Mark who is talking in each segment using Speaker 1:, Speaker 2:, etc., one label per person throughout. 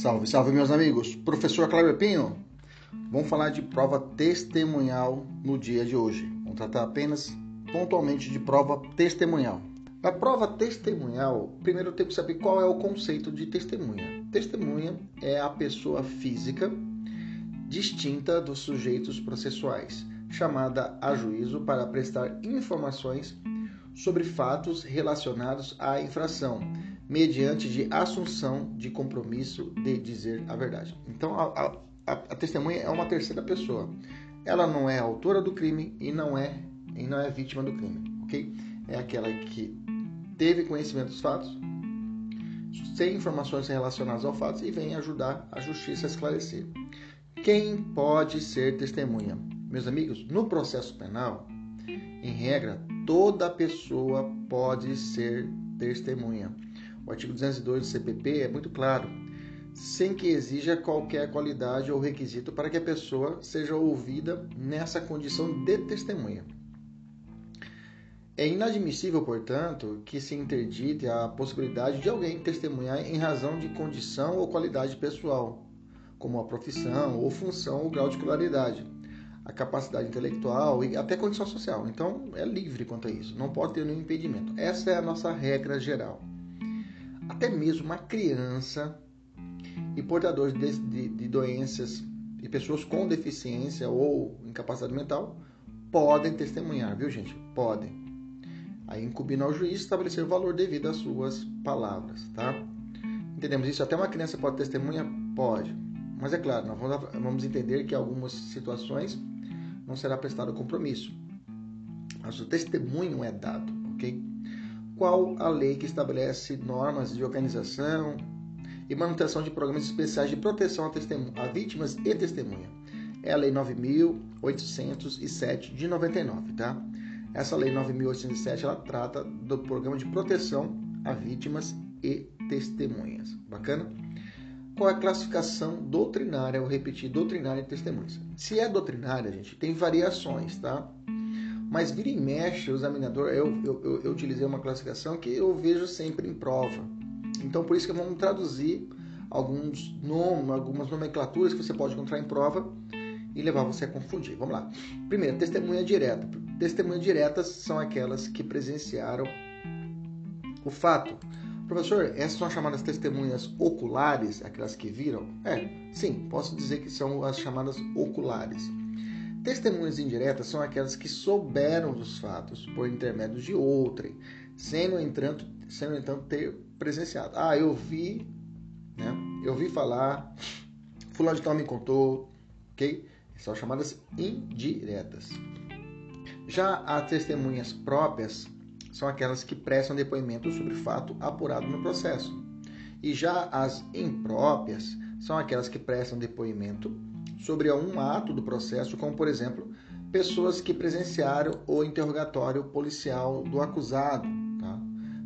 Speaker 1: Salve, salve, meus amigos. Professor Cláudio Pinho. Vamos falar de prova testemunhal no dia de hoje. Vamos tratar apenas pontualmente de prova testemunhal. A prova testemunhal, primeiro eu tenho que saber qual é o conceito de testemunha. Testemunha é a pessoa física distinta dos sujeitos processuais, chamada a juízo para prestar informações sobre fatos relacionados à infração mediante de assunção de compromisso de dizer a verdade. Então, a, a, a, testemunha é uma terceira pessoa. Ela não é autora do crime e não é, e não é vítima do crime, ok? É aquela que teve conhecimento dos fatos, tem informações relacionadas ao fato e vem ajudar a justiça a esclarecer. Quem pode ser testemunha? Meus amigos, no processo penal, em regra, toda pessoa pode ser testemunha. O artigo 202 do CPP é muito claro, sem que exija qualquer qualidade ou requisito para que a pessoa seja ouvida nessa condição de testemunha. É inadmissível, portanto, que se interdite a possibilidade de alguém testemunhar em razão de condição ou qualidade pessoal, como a profissão ou função ou grau de escolaridade, a capacidade intelectual e até condição social. Então, é livre quanto a isso, não pode ter nenhum impedimento. Essa é a nossa regra geral até mesmo uma criança e portadores de, de, de doenças e pessoas com deficiência ou incapacidade mental podem testemunhar, viu gente? Podem. Aí incumbindo ao juiz estabelecer o valor devido às suas palavras, tá? Entendemos isso? Até uma criança pode testemunhar? Pode. Mas é claro, nós vamos entender que em algumas situações não será prestado compromisso. Mas o testemunho é dado, ok? Qual a lei que estabelece normas de organização e manutenção de programas especiais de proteção a, a vítimas e testemunha. É a Lei 9.807 de 99, tá? Essa Lei 9.807 ela trata do programa de proteção a vítimas e testemunhas. Bacana? Qual é a classificação doutrinária? Eu repetir, doutrinária e testemunhas. Se é doutrinária, gente, tem variações, tá? Mas vira e mexe, o examinador, eu, eu, eu, eu utilizei uma classificação que eu vejo sempre em prova. Então, por isso que vamos traduzir alguns nomes, algumas nomenclaturas que você pode encontrar em prova e levar você a confundir. Vamos lá. Primeiro, testemunha direta. Testemunhas diretas são aquelas que presenciaram o fato. Professor, essas são as chamadas testemunhas oculares, aquelas que viram? É, sim, posso dizer que são as chamadas oculares. Testemunhas indiretas são aquelas que souberam dos fatos por intermédio de outrem, sem no entanto, sem no entanto ter presenciado. Ah, eu vi, né? Eu vi falar, fulano de tal me contou, ok? São chamadas indiretas. Já as testemunhas próprias são aquelas que prestam depoimento sobre fato apurado no processo. E já as impróprias são aquelas que prestam depoimento sobre um ato do processo, como por exemplo, pessoas que presenciaram o interrogatório policial do acusado. Tá?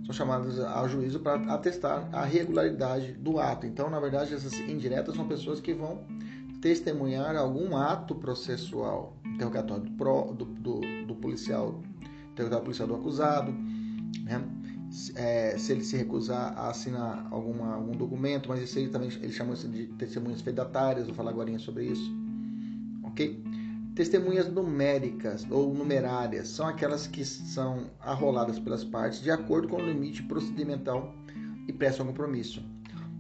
Speaker 1: São chamadas ao juízo para atestar a regularidade do ato. Então, na verdade, essas indiretas são pessoas que vão testemunhar algum ato processual, interrogatório do, do, do, do policial, interrogatório policial do acusado, né? É, se ele se recusar a assinar alguma, algum documento, mas isso aí também ele chama de testemunhas fedatárias, vou falar agora sobre isso. Ok? Testemunhas numéricas ou numerárias são aquelas que são arroladas pelas partes de acordo com o limite procedimental e prestam compromisso.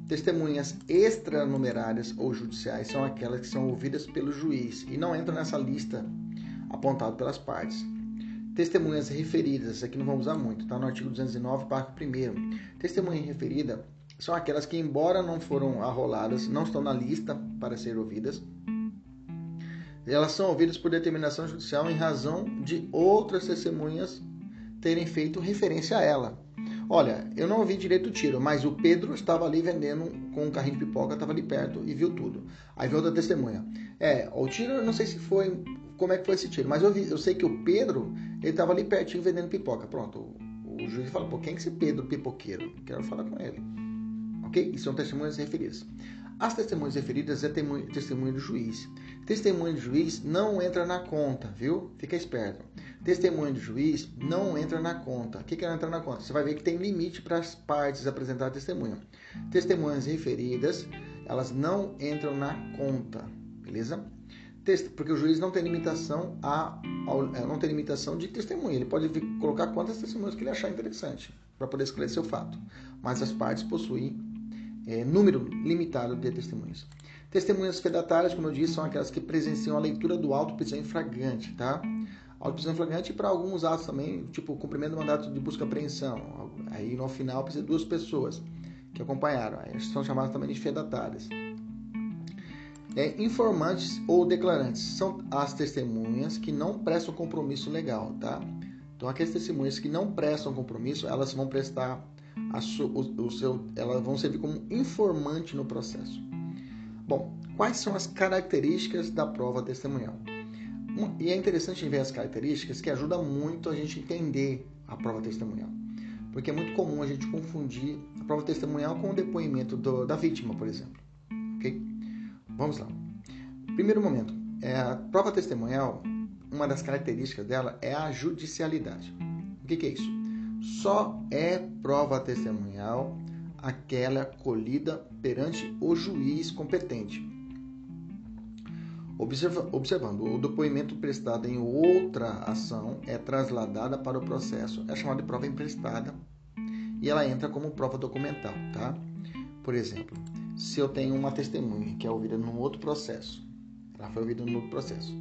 Speaker 1: Testemunhas extranumerárias ou judiciais são aquelas que são ouvidas pelo juiz e não entram nessa lista apontada pelas partes. Testemunhas referidas, aqui não vamos usar muito, está no artigo 209, parágrafo 1. Testemunha referida são aquelas que, embora não foram arroladas, não estão na lista para ser ouvidas. Elas são ouvidas por determinação judicial em razão de outras testemunhas terem feito referência a ela. Olha, eu não ouvi direito o tiro, mas o Pedro estava ali vendendo com um carrinho de pipoca, estava ali perto e viu tudo. Aí veio outra testemunha. É, o tiro, não sei se foi, como é que foi esse tiro, mas eu, vi, eu sei que o Pedro ele estava ali pertinho vendendo pipoca. Pronto. O, o juiz fala, pô, quem é esse Pedro pipoqueiro? Quero falar com ele. Ok? E são testemunhas referidas. As testemunhas referidas é testemunha do juiz. Testemunha do juiz não entra na conta, viu? Fica esperto. Testemunha do juiz não entra na conta. O que, que é entrar na conta? Você vai ver que tem limite para as partes apresentar testemunha. Testemunhas referidas elas não entram na conta, beleza? Porque o juiz não tem limitação a, é, não tem limitação de testemunha. Ele pode colocar quantas testemunhas que ele achar interessante para poder esclarecer o fato. Mas as partes possuem é, número limitado de testemunhas. Testemunhas fedatárias, como eu disse, são aquelas que presenciam a leitura do auto prisão em flagrante, tá? Auto prisão em flagrante para alguns atos também, tipo cumprimento do mandato de busca e apreensão. Aí no final precisa de duas pessoas que acompanharam. Aí são chamadas também de fedatárias. É, informantes ou declarantes são as testemunhas que não prestam compromisso legal, tá? Então aquelas testemunhas que não prestam compromisso, elas vão prestar o, o seu, elas vão servir como informante no processo. Bom, quais são as características da prova testemunhal? E é interessante ver as características que ajuda muito a gente entender a prova testemunhal. Porque é muito comum a gente confundir a prova testemunhal com o depoimento do, da vítima, por exemplo. Ok? Vamos lá. Primeiro momento, é, a prova testemunhal, uma das características dela é a judicialidade. O que, que é isso? Só é prova testemunhal aquela colhida perante o juiz competente. Observa, observando, o depoimento prestado em outra ação é trasladada para o processo. É chamada de prova emprestada e ela entra como prova documental, tá? Por exemplo, se eu tenho uma testemunha que é ouvida num outro processo, ela foi ouvida num outro processo,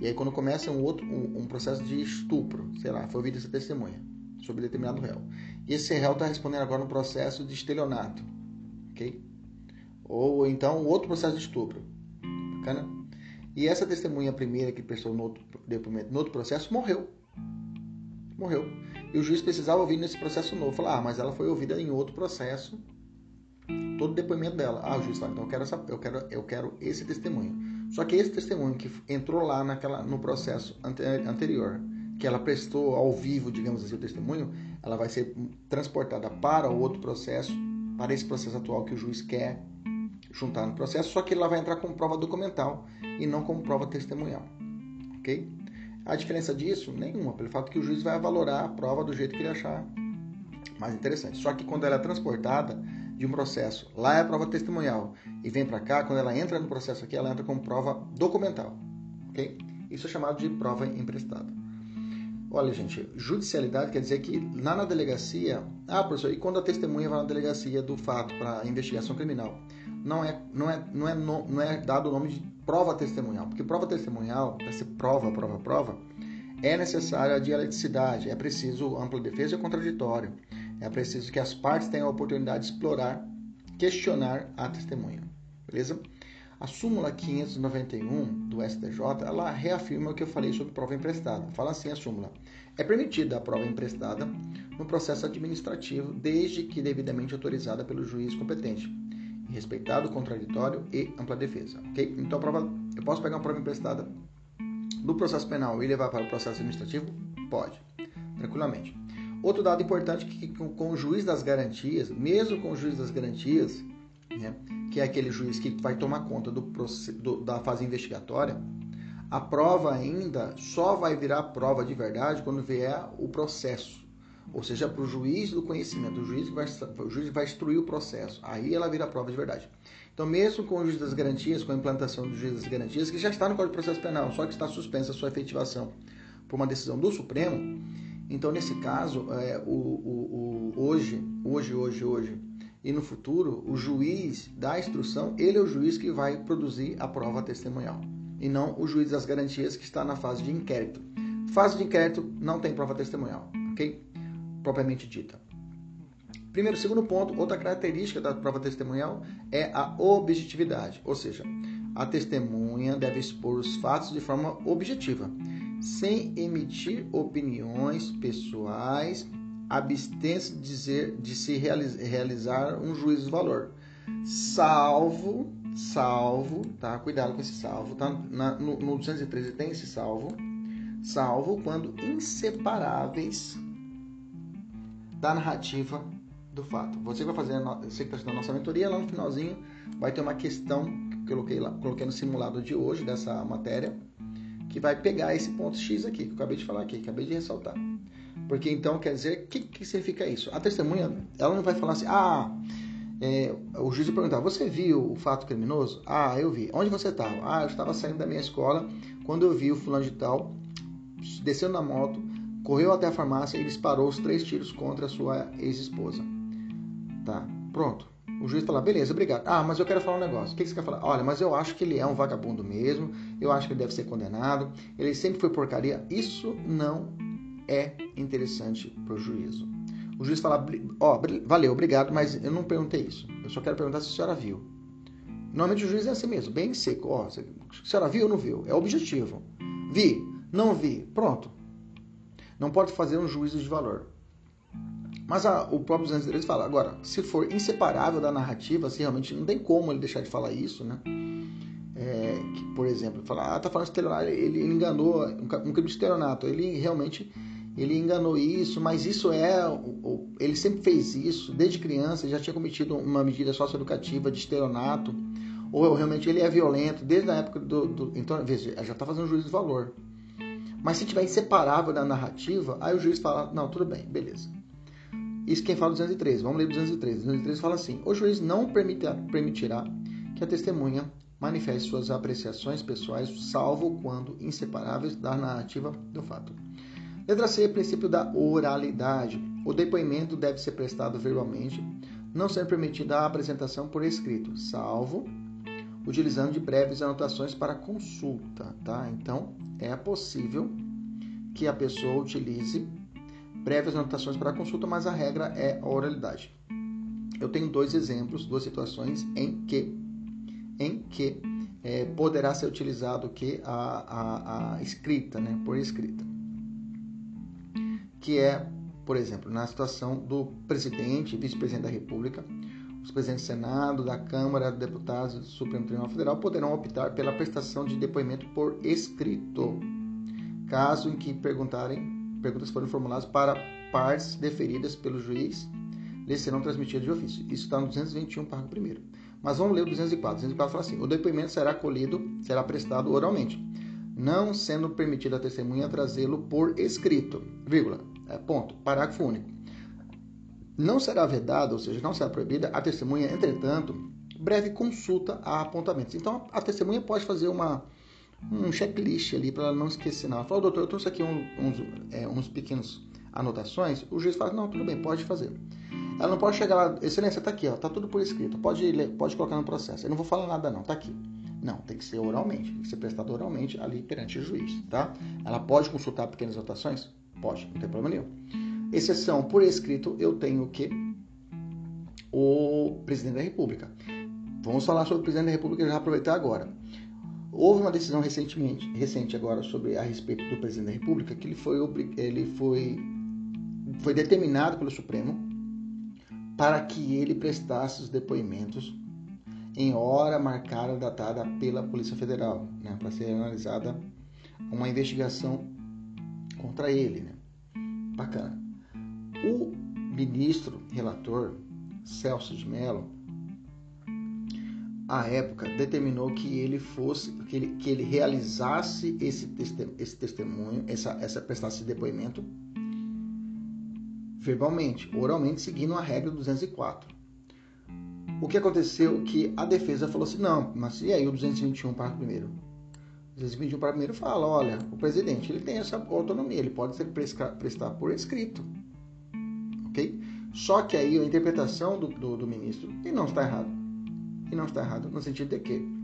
Speaker 1: e aí quando começa um outro um, um processo de estupro, sei lá, foi ouvida essa testemunha sobre determinado réu, e esse réu está respondendo agora no processo de estelionato, ok? Ou então outro processo de estupro, bacana? E essa testemunha primeira que prestou no outro depoimento, no outro processo, morreu. Morreu. E o juiz precisava ouvir nesse processo novo. Falar, ah, mas ela foi ouvida em outro processo. Todo o depoimento dela. Ah, o juiz fala, então eu quero, essa, eu quero, eu quero esse testemunho. Só que esse testemunho que entrou lá naquela, no processo anterior, que ela prestou ao vivo, digamos assim, o testemunho, ela vai ser transportada para o outro processo, para esse processo atual que o juiz quer juntar no processo, só que ela vai entrar como prova documental e não como prova testemunhal. Ok? A diferença disso? Nenhuma, pelo fato que o juiz vai valorar a prova do jeito que ele achar mais interessante. Só que quando ela é transportada de um processo, lá é a prova testemunhal, e vem para cá, quando ela entra no processo aqui, ela entra como prova documental. Ok? Isso é chamado de prova emprestada. Olha, gente, judicialidade quer dizer que lá na delegacia. Ah, professor, e quando a testemunha vai na delegacia do fato para investigação criminal? Não é, não, é, não, é, não é dado o nome de prova testemunhal, porque prova testemunhal, para ser prova, prova, prova, é necessária a dialeticidade, é preciso ampla defesa e contraditório, é preciso que as partes tenham a oportunidade de explorar, questionar a testemunha, beleza? A súmula 591 do STJ, ela reafirma o que eu falei sobre prova emprestada. Fala assim a súmula: é permitida a prova emprestada no processo administrativo, desde que devidamente autorizada pelo juiz competente, respeitado contraditório e ampla defesa. Ok? Então, a prova, eu posso pegar uma prova emprestada do processo penal e levar para o processo administrativo? Pode, tranquilamente. Outro dado importante que com o juiz das garantias, mesmo com o juiz das garantias, né, que é aquele juiz que vai tomar conta do, do, da fase investigatória, a prova ainda só vai virar prova de verdade quando vier o processo. Ou seja, para o juiz do conhecimento, o juiz, vai, o juiz vai instruir o processo. Aí ela vira prova de verdade. Então, mesmo com o juiz das garantias, com a implantação do juiz das garantias, que já está no Código de Processo Penal, só que está suspensa a sua efetivação por uma decisão do Supremo, então, nesse caso, é, o, o, o, hoje, hoje, hoje, hoje, e no futuro, o juiz da instrução, ele é o juiz que vai produzir a prova testemunhal e não o juiz das garantias que está na fase de inquérito. Fase de inquérito não tem prova testemunhal, ok? Propriamente dita. Primeiro, segundo ponto, outra característica da prova testemunhal é a objetividade, ou seja, a testemunha deve expor os fatos de forma objetiva, sem emitir opiniões pessoais abstém-se de, dizer, de se realizar um juízo de valor, salvo, salvo, tá? Cuidado com esse salvo, tá? Na, no, no 213 tem esse salvo, salvo quando inseparáveis da narrativa do fato. Você vai fazer, você que está a nossa mentoria, lá no finalzinho vai ter uma questão que coloquei, lá, coloquei no simulado de hoje dessa matéria, que vai pegar esse ponto X aqui, que eu acabei de falar aqui, acabei de ressaltar. Porque então quer dizer, o que, que significa isso? A testemunha, ela não vai falar assim, ah, é, o juiz perguntava: Você viu o fato criminoso? Ah, eu vi. Onde você estava? Ah, eu estava saindo da minha escola quando eu vi o fulano de tal descendo da moto, correu até a farmácia e disparou os três tiros contra a sua ex-esposa. Tá, pronto. O juiz fala, beleza, obrigado. Ah, mas eu quero falar um negócio. O que você quer falar? Olha, mas eu acho que ele é um vagabundo mesmo. Eu acho que ele deve ser condenado. Ele sempre foi porcaria. Isso não é interessante para o juízo. O juiz fala, ó, oh, valeu, obrigado, mas eu não perguntei isso. Eu só quero perguntar se a senhora viu. Normalmente o juiz é assim mesmo, bem seco. Ó, oh, a senhora viu ou não viu? É objetivo. Vi, não vi. Pronto. Não pode fazer um juízo de valor. Mas a, o próprio 213 fala, agora, se for inseparável da narrativa, se realmente não tem como ele deixar de falar isso, né? É, que, por exemplo, falar, ah, tá falando de estelionato, ele, ele enganou, um, um crime de estelionato, ele realmente ele enganou isso, mas isso é, ele sempre fez isso, desde criança, já tinha cometido uma medida socioeducativa de estelionato, ou realmente ele é violento, desde a época do, do então, veja, já está fazendo juízo de valor. Mas se tiver inseparável da narrativa, aí o juiz fala, não, tudo bem, beleza. Isso quem fala 213. Vamos ler 213. 213 fala assim: O juiz não permitirá que a testemunha manifeste suas apreciações pessoais, salvo quando inseparáveis da narrativa do fato. Letra C, princípio da oralidade. O depoimento deve ser prestado verbalmente, não sendo permitida a apresentação por escrito, salvo utilizando de breves anotações para consulta, tá? Então, é possível que a pessoa utilize breves anotações para consulta, mas a regra é a oralidade. Eu tenho dois exemplos, duas situações em que, em que é, poderá ser utilizado que a, a, a, escrita, né, por escrita, que é, por exemplo, na situação do presidente, vice-presidente da República, os presidentes do Senado, da Câmara, deputados do Supremo Tribunal Federal poderão optar pela prestação de depoimento por escrito, caso em que perguntarem perguntas foram formuladas para partes deferidas pelo juiz, lhes serão transmitidas de ofício. Isso está no 221, parágrafo 1. Mas vamos ler o 204. O 204 fala assim: o depoimento será colhido, será prestado oralmente, não sendo permitida a testemunha trazê-lo por escrito, vírgula, é, ponto, parágrafo único. Não será vedada, ou seja, não será proibida a testemunha, entretanto, breve consulta a apontamentos. Então, a testemunha pode fazer uma um checklist ali para ela não esquecer nada. Fala, doutor, eu trouxe aqui um, uns, é, uns pequenos anotações. O juiz fala, não, tudo bem, pode fazer. Ela não pode chegar lá, excelência, está aqui, ó, tá tudo por escrito, pode, pode colocar no processo. Eu não vou falar nada não, tá aqui. Não, tem que ser oralmente, tem que ser prestado oralmente ali perante o juiz, tá? Ela pode consultar pequenas anotações? Pode, não tem problema nenhum. Exceção por escrito, eu tenho o que? O presidente da República. Vamos falar sobre o presidente da República já aproveitar agora. Houve uma decisão recentemente, recente agora sobre a respeito do presidente da República que ele foi, ele foi, foi determinado pelo Supremo para que ele prestasse os depoimentos em hora marcada datada pela Polícia Federal, né, para ser analisada uma investigação contra ele. Né? Bacana. O ministro relator Celso de Mello a época determinou que ele fosse, que ele, que ele realizasse esse, esse testemunho, essa, essa prestasse depoimento verbalmente, oralmente, seguindo a regra 204. O que aconteceu que a defesa falou assim, não, mas e aí o 221 para primeiro? O 221 para primeiro fala, olha, o presidente ele tem essa autonomia, ele pode ser prestar por escrito, ok? Só que aí a interpretação do, do, do ministro, e não está errado, e não está errado no sentido de que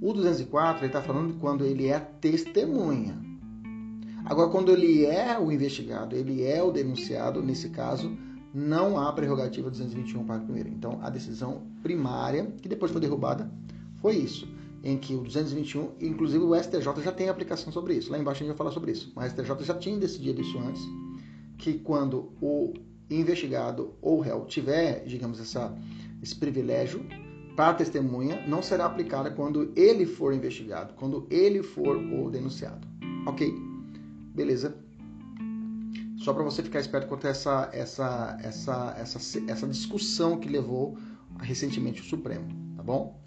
Speaker 1: o 204 ele está falando de quando ele é testemunha. Agora, quando ele é o investigado, ele é o denunciado, nesse caso, não há prerrogativa 221 parágrafo 1 Então, a decisão primária, que depois foi derrubada, foi isso, em que o 221, inclusive o STJ já tem aplicação sobre isso. Lá embaixo a gente vai falar sobre isso. Mas o STJ já tinha decidido isso antes, que quando o investigado ou réu tiver, digamos, essa, esse privilégio para a testemunha não será aplicada quando ele for investigado, quando ele for o denunciado. Ok? Beleza? Só para você ficar esperto quanto a essa, essa, essa, essa, essa discussão que levou recentemente o Supremo, tá bom?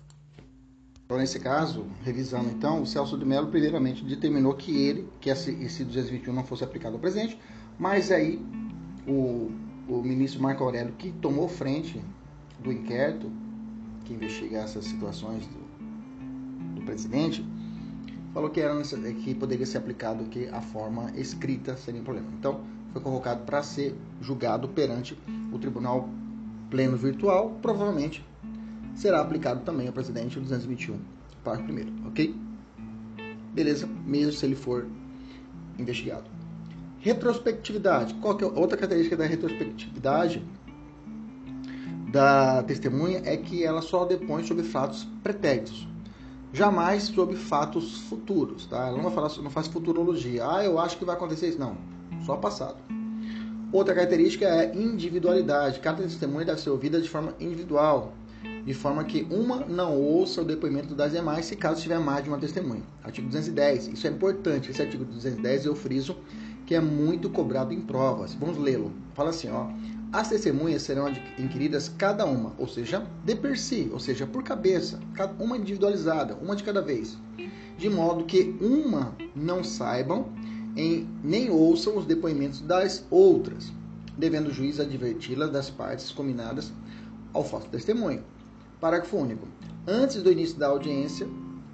Speaker 1: Então, nesse caso, revisando então, o Celso de Mello primeiramente determinou que ele, que esse, esse 221 não fosse aplicado ao presidente, mas aí o, o ministro Marco Aurélio, que tomou frente do inquérito que investiga essas situações do, do presidente falou que, era, que poderia ser aplicado que a forma escrita seria um problema. Então, foi convocado para ser julgado perante o Tribunal Pleno Virtual, provavelmente será aplicado também ao presidente 221, parágrafo 1 ok? Beleza, mesmo se ele for investigado. Retrospectividade. Qual que é outra característica da retrospectividade da testemunha é que ela só depõe sobre fatos pretéritos jamais sobre fatos futuros, tá? Ela não, vai falar, não faz futurologia. Ah, eu acho que vai acontecer isso. Não, só passado. Outra característica é individualidade. Cada testemunha deve ser ouvida de forma individual, de forma que uma não ouça o depoimento das demais, se caso tiver mais de uma testemunha. Artigo 210. Isso é importante. Esse artigo 210 eu friso que é muito cobrado em provas. Vamos lê-lo. Fala assim, ó. As testemunhas serão inquiridas cada uma, ou seja, de per si, ou seja, por cabeça, uma individualizada, uma de cada vez, de modo que uma não saibam em, nem ouçam os depoimentos das outras, devendo o juiz adverti-las das partes combinadas ao falso testemunho. Parágrafo único. Antes do início da audiência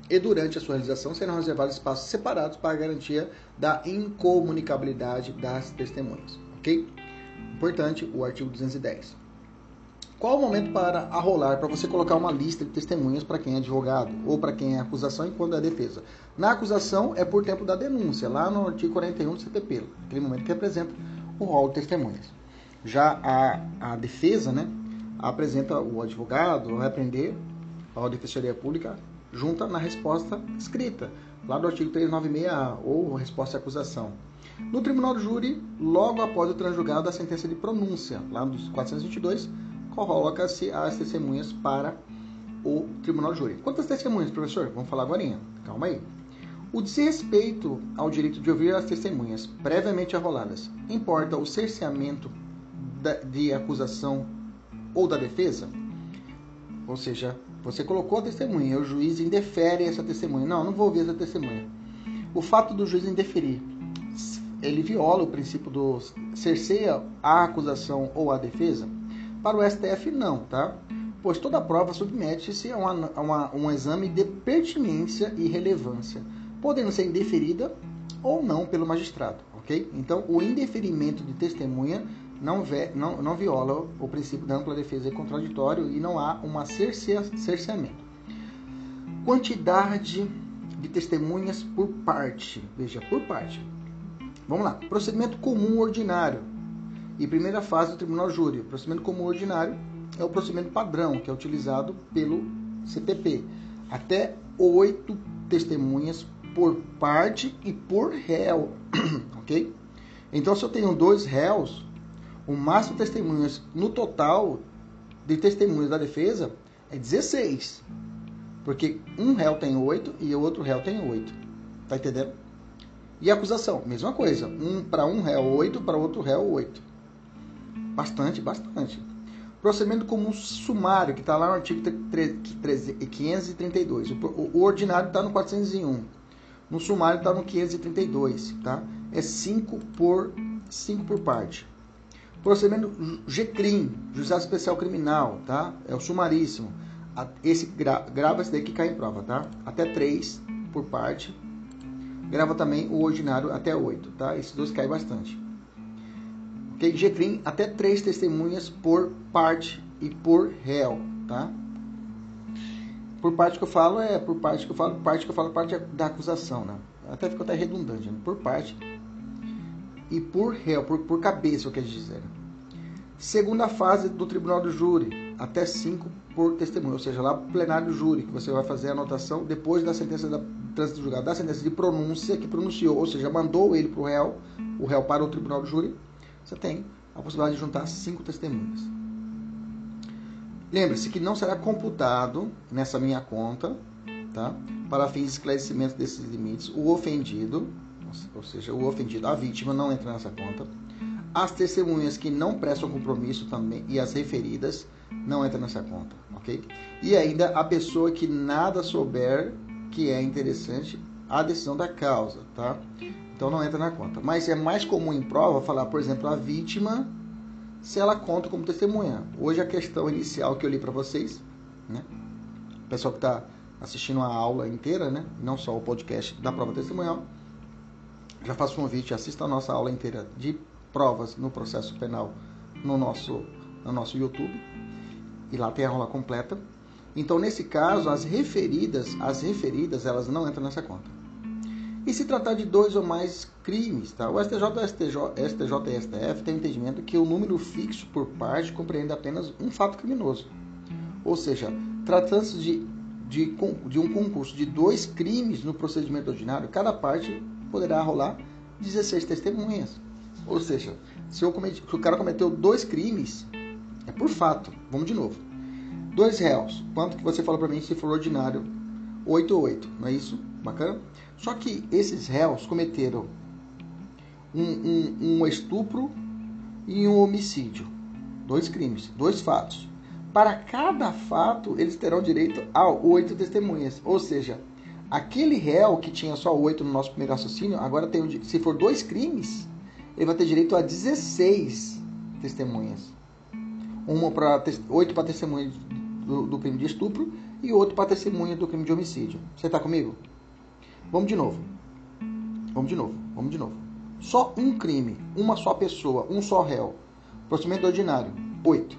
Speaker 1: e durante a sua realização serão reservados espaços separados para garantia da incomunicabilidade das testemunhas. Ok? Importante, o artigo 210. Qual o momento para arrolar, para você colocar uma lista de testemunhas para quem é advogado ou para quem é acusação e quando é defesa? Na acusação é por tempo da denúncia, lá no artigo 41 do CTP, aquele momento que apresenta o rol de testemunhas. Já a, a defesa, né, apresenta o advogado, vai aprender a defensoria pública junta na resposta escrita, lá do artigo 396A, ou resposta à acusação. No tribunal do júri, logo após o transjugado da sentença de pronúncia, lá nos 422, coloca-se as testemunhas para o tribunal do júri. Quantas testemunhas, professor? Vamos falar agora. Calma aí. O desrespeito ao direito de ouvir as testemunhas previamente arroladas importa o cerceamento de acusação ou da defesa? Ou seja, você colocou a testemunha, o juiz indefere essa testemunha. Não, não vou ouvir essa testemunha. O fato do juiz indeferir ele viola o princípio do cerceia a acusação ou a defesa? Para o STF, não, tá? Pois toda prova submete-se a, uma, a uma, um exame de pertinência e relevância, podendo ser indeferida ou não pelo magistrado, ok? Então, o indeferimento de testemunha não, ve, não, não viola o princípio da ampla defesa e contraditório e não há cerceia, cerceamento. Quantidade de testemunhas por parte, veja, por parte. Vamos lá. Procedimento comum ordinário. E primeira fase do tribunal júri. O procedimento comum ordinário é o procedimento padrão, que é utilizado pelo CPP. Até oito testemunhas por parte e por réu. ok? Então, se eu tenho dois réus, o máximo de testemunhas no total de testemunhas da defesa é 16. Porque um réu tem oito e o outro réu tem oito. Tá entendendo? E acusação, mesma coisa. Um, para um réu, 8, para outro réu, 8. Bastante, bastante. Procedimento comum sumário, que está lá no artigo 532. O, o ordinário está no 401. No sumário está no 532. Tá? É 5 por, 5 por parte. Procedimento GCRIM, Juizado Especial Criminal, tá? É o sumaríssimo. Esse grava esse daí que cai em prova, tá? Até 3 por parte grava também o ordinário até 8, tá? Esses dois caem bastante. Ok? GCRIM, até três testemunhas por parte e por réu, tá? Por parte que eu falo é por parte que eu falo, parte que eu falo parte da acusação, né? Até ficou até redundante, né? Por parte e por réu, por, por cabeça, eu quero dizer. Segunda fase do tribunal do júri, até cinco por testemunho, ou seja, lá plenário do júri, que você vai fazer a anotação depois da sentença da trânsito julgado da sentença de pronúncia que pronunciou, ou seja, mandou ele para o réu, o réu para o tribunal do júri, você tem a possibilidade de juntar cinco testemunhas. Lembre-se que não será computado nessa minha conta, tá? para fins de esclarecimento desses limites, o ofendido, ou seja, o ofendido, a vítima não entra nessa conta, as testemunhas que não prestam compromisso também e as referidas não entram nessa conta, ok? E ainda a pessoa que nada souber que é interessante a decisão da causa, tá? Então não entra na conta. Mas é mais comum em prova falar, por exemplo, a vítima se ela conta como testemunha. Hoje a questão inicial que eu li para vocês, né? O pessoal que está assistindo a aula inteira, né? Não só o podcast da prova testemunhal. Já faço um convite, assista a nossa aula inteira de provas no processo penal no nosso, no nosso YouTube. E lá tem a aula completa. Então, nesse caso, as referidas, as referidas, elas não entram nessa conta. E se tratar de dois ou mais crimes, tá? O STJ, STJ, STJ e STF têm entendimento que o número fixo por parte compreende apenas um fato criminoso. Ou seja, tratando-se de, de, de um concurso de dois crimes no procedimento ordinário, cada parte poderá rolar 16 testemunhas. Ou seja, se, cometi, se o cara cometeu dois crimes, é por fato. Vamos de novo. Dois réus. Quanto que você falou para mim se for ordinário? 8 ou 8, não é isso? Bacana? Só que esses réus cometeram um, um, um estupro e um homicídio. Dois crimes, dois fatos. Para cada fato, eles terão direito a oito testemunhas. Ou seja, aquele réu que tinha só oito no nosso primeiro raciocínio, agora tem, se for dois crimes, ele vai ter direito a 16 testemunhas. Uma para oito para testemunha do, do, crime de estupro e outro para testemunha do crime de homicídio. Você está comigo? Vamos de novo. Vamos de novo. Vamos de novo. Só um crime, uma só pessoa, um só réu. Procedimento ordinário, oito.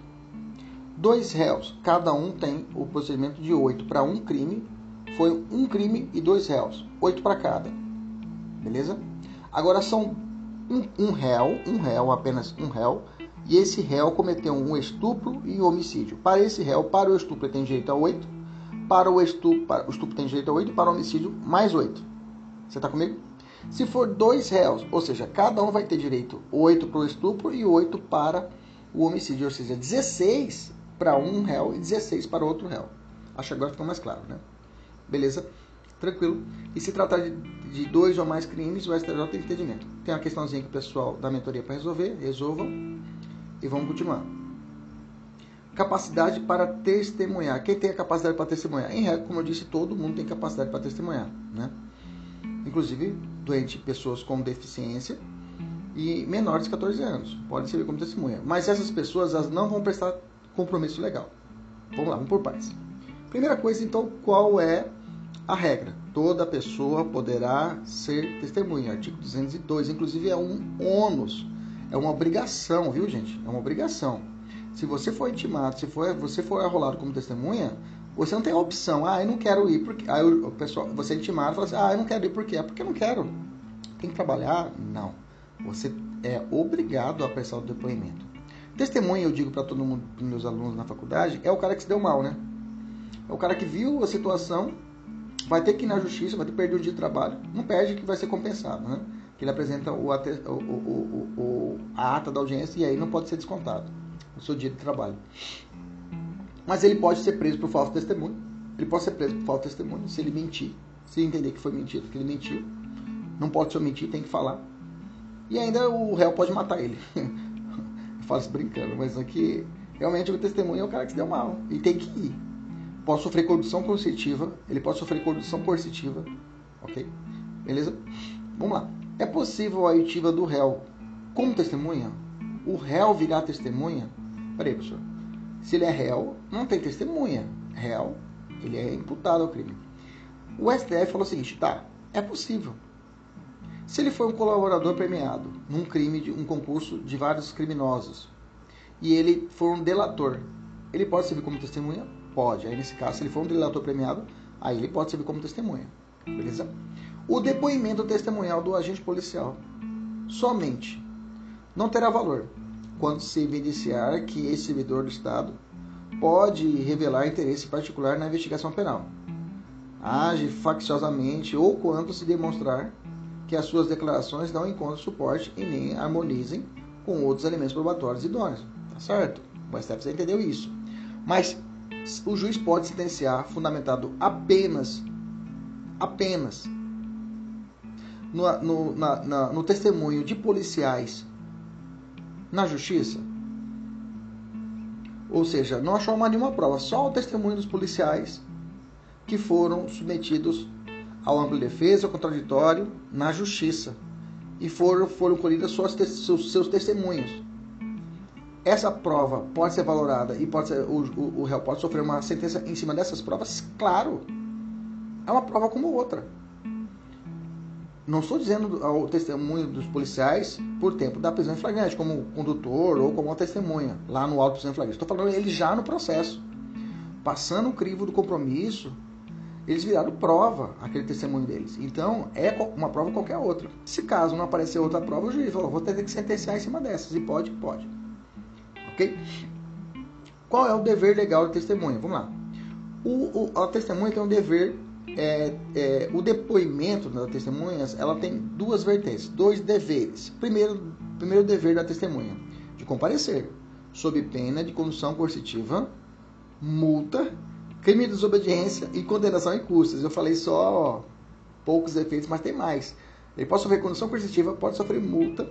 Speaker 1: Dois réus, cada um tem o procedimento de oito para um crime. Foi um crime e dois réus, oito para cada. Beleza? Agora são um, um réu, um réu, apenas um réu, e esse réu cometeu um estupro e um homicídio. Para esse réu, para o estupro ele tem direito a 8, para o estupro, para, o estupro tem direito a 8, para o homicídio mais 8. Você está comigo? Se for dois réus, ou seja, cada um vai ter direito 8 para o estupro e 8 para o homicídio, ou seja, 16 para um réu e 16 para outro réu. Acho que agora ficou mais claro, né? Beleza? Tranquilo. E se tratar de, de dois ou mais crimes, o STJ tem entendimento. Tem uma questãozinha que o pessoal da mentoria para resolver, resolvam e vamos continuar. Capacidade para testemunhar. Quem tem a capacidade para testemunhar? Em regra, como eu disse, todo mundo tem capacidade para testemunhar, né? Inclusive, doente, pessoas com deficiência e menores de 14 anos podem servir como testemunha. Mas essas pessoas elas não vão prestar compromisso legal. Vamos lá, vamos por partes. Primeira coisa, então, qual é a regra. Toda pessoa poderá ser testemunha. Artigo 202, inclusive, é um ônus, é uma obrigação, viu, gente? É uma obrigação. Se você for intimado, se for, você for arrolado como testemunha, você não tem opção. Ah, eu não quero ir porque. Aí o pessoal, você é intimado fala assim: ah, eu não quero ir porque é porque eu não quero. Tem que trabalhar? Não. Você é obrigado a prestar o depoimento. Testemunha, eu digo para todo mundo, para meus alunos na faculdade, é o cara que se deu mal, né? É o cara que viu a situação vai ter que ir na justiça, vai ter que perder o dia de trabalho. Não perde que vai ser compensado, né? Que ele apresenta o, o, o, a ata da audiência e aí não pode ser descontado o seu dia de trabalho. Mas ele pode ser preso por falso testemunho. Ele pode ser preso por falso testemunho se ele mentir, se entender que foi mentira, que ele mentiu. Não pode só mentir, tem que falar. E ainda o réu pode matar ele. Eu falo isso brincando, mas aqui realmente o testemunho é o cara que se deu mal e tem que ir pode sofrer condução coercitiva, ele pode sofrer condução coercitiva, ok? Beleza? Vamos lá. É possível a oitiva do réu como testemunha? O réu virar testemunha? Peraí, professor. Se ele é réu, não tem testemunha. Réu, ele é imputado ao crime. O STF falou o seguinte, tá, é possível. Se ele foi um colaborador premiado num crime de um concurso de vários criminosos e ele for um delator, ele pode servir como testemunha? Pode. Aí, nesse caso, se ele for um delator premiado, aí ele pode servir como testemunha. Beleza? O depoimento testemunhal do agente policial somente não terá valor quando se evidenciar que esse servidor do Estado pode revelar interesse particular na investigação penal, age facciosamente ou quando se demonstrar que as suas declarações não encontram suporte e nem harmonizem com outros elementos probatórios idôneos. Tá certo? O STF já entendeu isso. Mas o juiz pode sentenciar fundamentado apenas, apenas no, no, na, na, no testemunho de policiais na justiça. Ou seja, não achou mais nenhuma prova, só o testemunho dos policiais que foram submetidos ao amplo defesa, ao contraditório, na justiça. E foram, foram colhidas suas, seus, seus testemunhos. essa prova pode ser valorada e pode ser, o, o, o réu pode sofrer uma sentença em cima dessas provas? Claro. É uma prova como outra. Não estou dizendo o testemunho dos policiais por tempo da prisão em flagrante, como condutor ou como testemunha, lá no auto prisão em flagrante. Estou falando ele já no processo. Passando o crivo do compromisso, eles viraram prova, aquele testemunho deles. Então, é uma prova qualquer outra. Se caso não aparecer outra prova, o juiz falou, vou ter que sentenciar em cima dessas. E pode, pode. Ok? Qual é o dever legal da testemunha? Vamos lá. O, o, a testemunha tem um dever é, é, o depoimento das testemunhas ela tem duas vertentes, dois deveres. Primeiro, primeiro dever da testemunha, de comparecer, sob pena de condução coercitiva, multa, crime de desobediência e condenação em custas. Eu falei só ó, poucos efeitos, mas tem mais. Ele pode sofrer condução coercitiva, pode sofrer multa,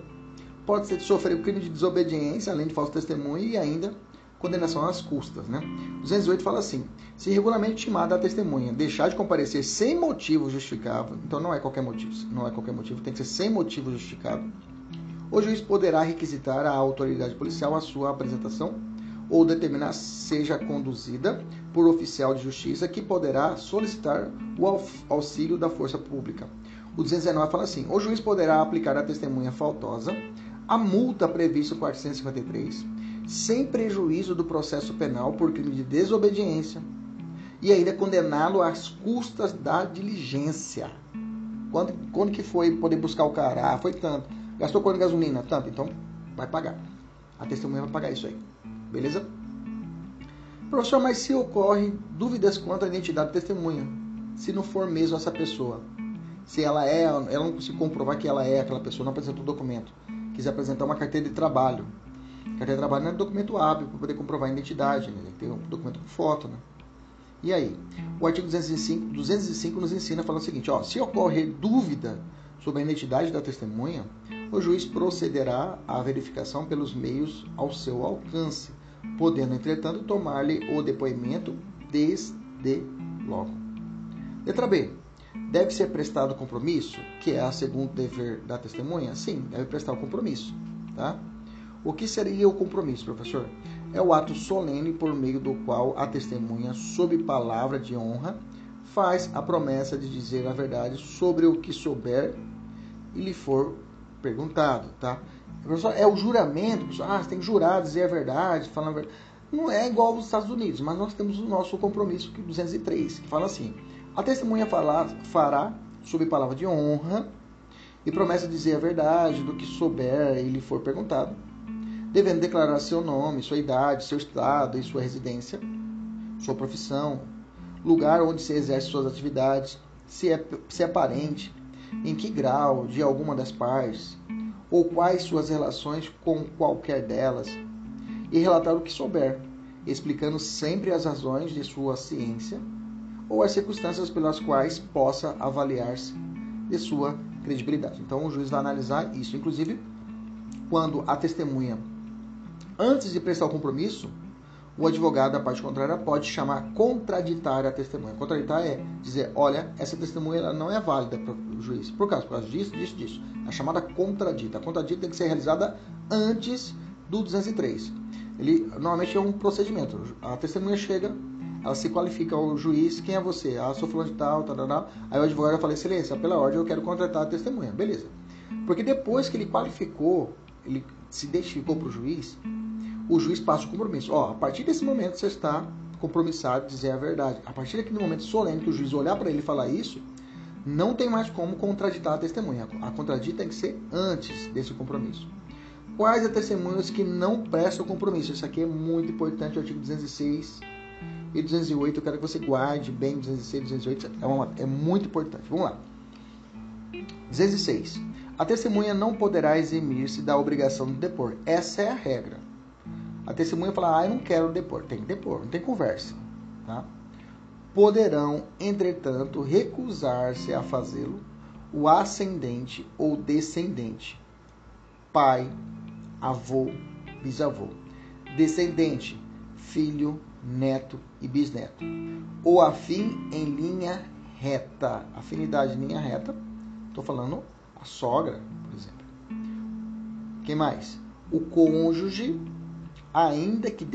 Speaker 1: pode sofrer o crime de desobediência, além de falso testemunho, e ainda condenação às custas. Né? 208 fala assim: se regularmente intimada a testemunha deixar de comparecer sem motivo justificável, então não é qualquer motivo, não é qualquer motivo, tem que ser sem motivo justificável, o juiz poderá requisitar à autoridade policial a sua apresentação ou determinar seja conduzida por oficial de justiça que poderá solicitar o auxílio da força pública. O 219 fala assim: o juiz poderá aplicar à testemunha faltosa a multa prevista no 453 sem prejuízo do processo penal por crime de desobediência e ainda condená-lo às custas da diligência. Quando, quando que foi poder buscar o cara? Ah, foi tanto. Gastou quanto gasolina? Tanto. Então, vai pagar. A testemunha vai pagar isso aí. Beleza? Professor, mas se ocorre dúvidas quanto à identidade da testemunha, se não for mesmo essa pessoa, se ela é, ela não conseguir comprovar que ela é aquela pessoa, não apresentou o documento, quiser apresentar uma carteira de trabalho, Carteira de trabalho não é documento hábil para poder comprovar a identidade, né? tem um documento com foto. Né? E aí? O artigo 205, 205 nos ensina falando o seguinte: ó, se ocorrer dúvida sobre a identidade da testemunha, o juiz procederá à verificação pelos meios ao seu alcance, podendo, entretanto, tomar-lhe o depoimento desde logo. Letra B. Deve ser prestado compromisso, que é a segundo dever da testemunha? Sim, deve prestar o compromisso. Tá? O que seria o compromisso, professor? É o ato solene por meio do qual a testemunha, sob palavra de honra, faz a promessa de dizer a verdade sobre o que souber e lhe for perguntado, tá? É o juramento. Ah, você tem que jurar, dizer a verdade, falar a verdade. Não é igual aos Estados Unidos, mas nós temos o nosso compromisso, que 203, que fala assim: a testemunha fará, fará sob palavra de honra e promessa dizer a verdade do que souber e lhe for perguntado devendo declarar seu nome, sua idade, seu estado e sua residência, sua profissão, lugar onde se exerce suas atividades, se é, se é parente, em que grau de alguma das partes, ou quais suas relações com qualquer delas, e relatar o que souber, explicando sempre as razões de sua ciência ou as circunstâncias pelas quais possa avaliar-se de sua credibilidade. Então o juiz vai analisar isso, inclusive quando a testemunha antes de prestar o compromisso, o advogado da parte contrária pode chamar contraditar a testemunha. Contraditar é dizer, olha, essa testemunha não é válida para o juiz. Por causa, por causa disso, disso, disso. A chamada contradita. A contradita tem que ser realizada antes do 203. Ele normalmente é um procedimento. A testemunha chega, ela se qualifica ao juiz, quem é você? Ah, sou fulano de tal, tal, tal, tal. Aí o advogado fala, excelência, pela ordem eu quero contratar a testemunha. Beleza. Porque depois que ele qualificou, ele se identificou para o juiz, o juiz passa o compromisso. Ó, a partir desse momento você está compromissado de dizer a verdade. A partir daquele momento solene que o juiz olhar para ele e falar isso, não tem mais como contraditar a testemunha. A contradita tem que ser antes desse compromisso. Quais as testemunhas que não prestam compromisso? Isso aqui é muito importante, o artigo 206 e 208. Eu quero que você guarde bem 206 e 208. É, uma, é muito importante. Vamos lá. 206. A testemunha não poderá eximir-se da obrigação de depor. Essa é a regra. A testemunha fala, ah, eu não quero depor. Tem que depor, não tem conversa. Tá? Poderão, entretanto, recusar-se a fazê-lo o ascendente ou descendente, pai, avô, bisavô, descendente, filho, neto e bisneto, ou afim em linha reta. Afinidade em linha reta, estou falando a sogra, por exemplo. Quem mais? O cônjuge ainda que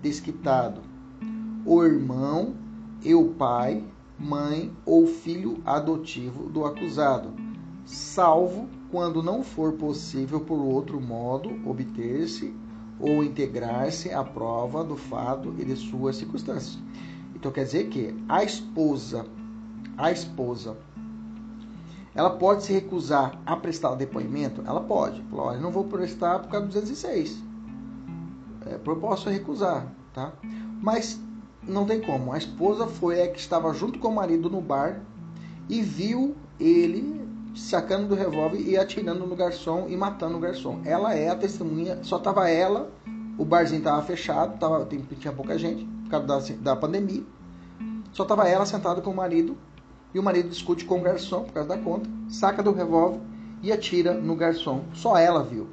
Speaker 1: desquitado, o irmão e o pai, mãe ou filho adotivo do acusado, salvo quando não for possível por outro modo obter-se ou integrar-se à prova do fato e de suas circunstâncias. Então quer dizer que a esposa, a esposa, ela pode se recusar a prestar o depoimento? Ela pode. Falar, olha, não vou prestar por causa do 206. É, eu posso recusar, tá? Mas não tem como. A esposa foi a que estava junto com o marido no bar e viu ele sacando do revólver e atirando no garçom e matando o garçom. Ela é a testemunha, só tava ela, o barzinho tava fechado, tava, tinha pouca gente, por causa da, da pandemia. Só tava ela sentada com o marido e o marido discute com o garçom por causa da conta, saca do revólver e atira no garçom. Só ela viu.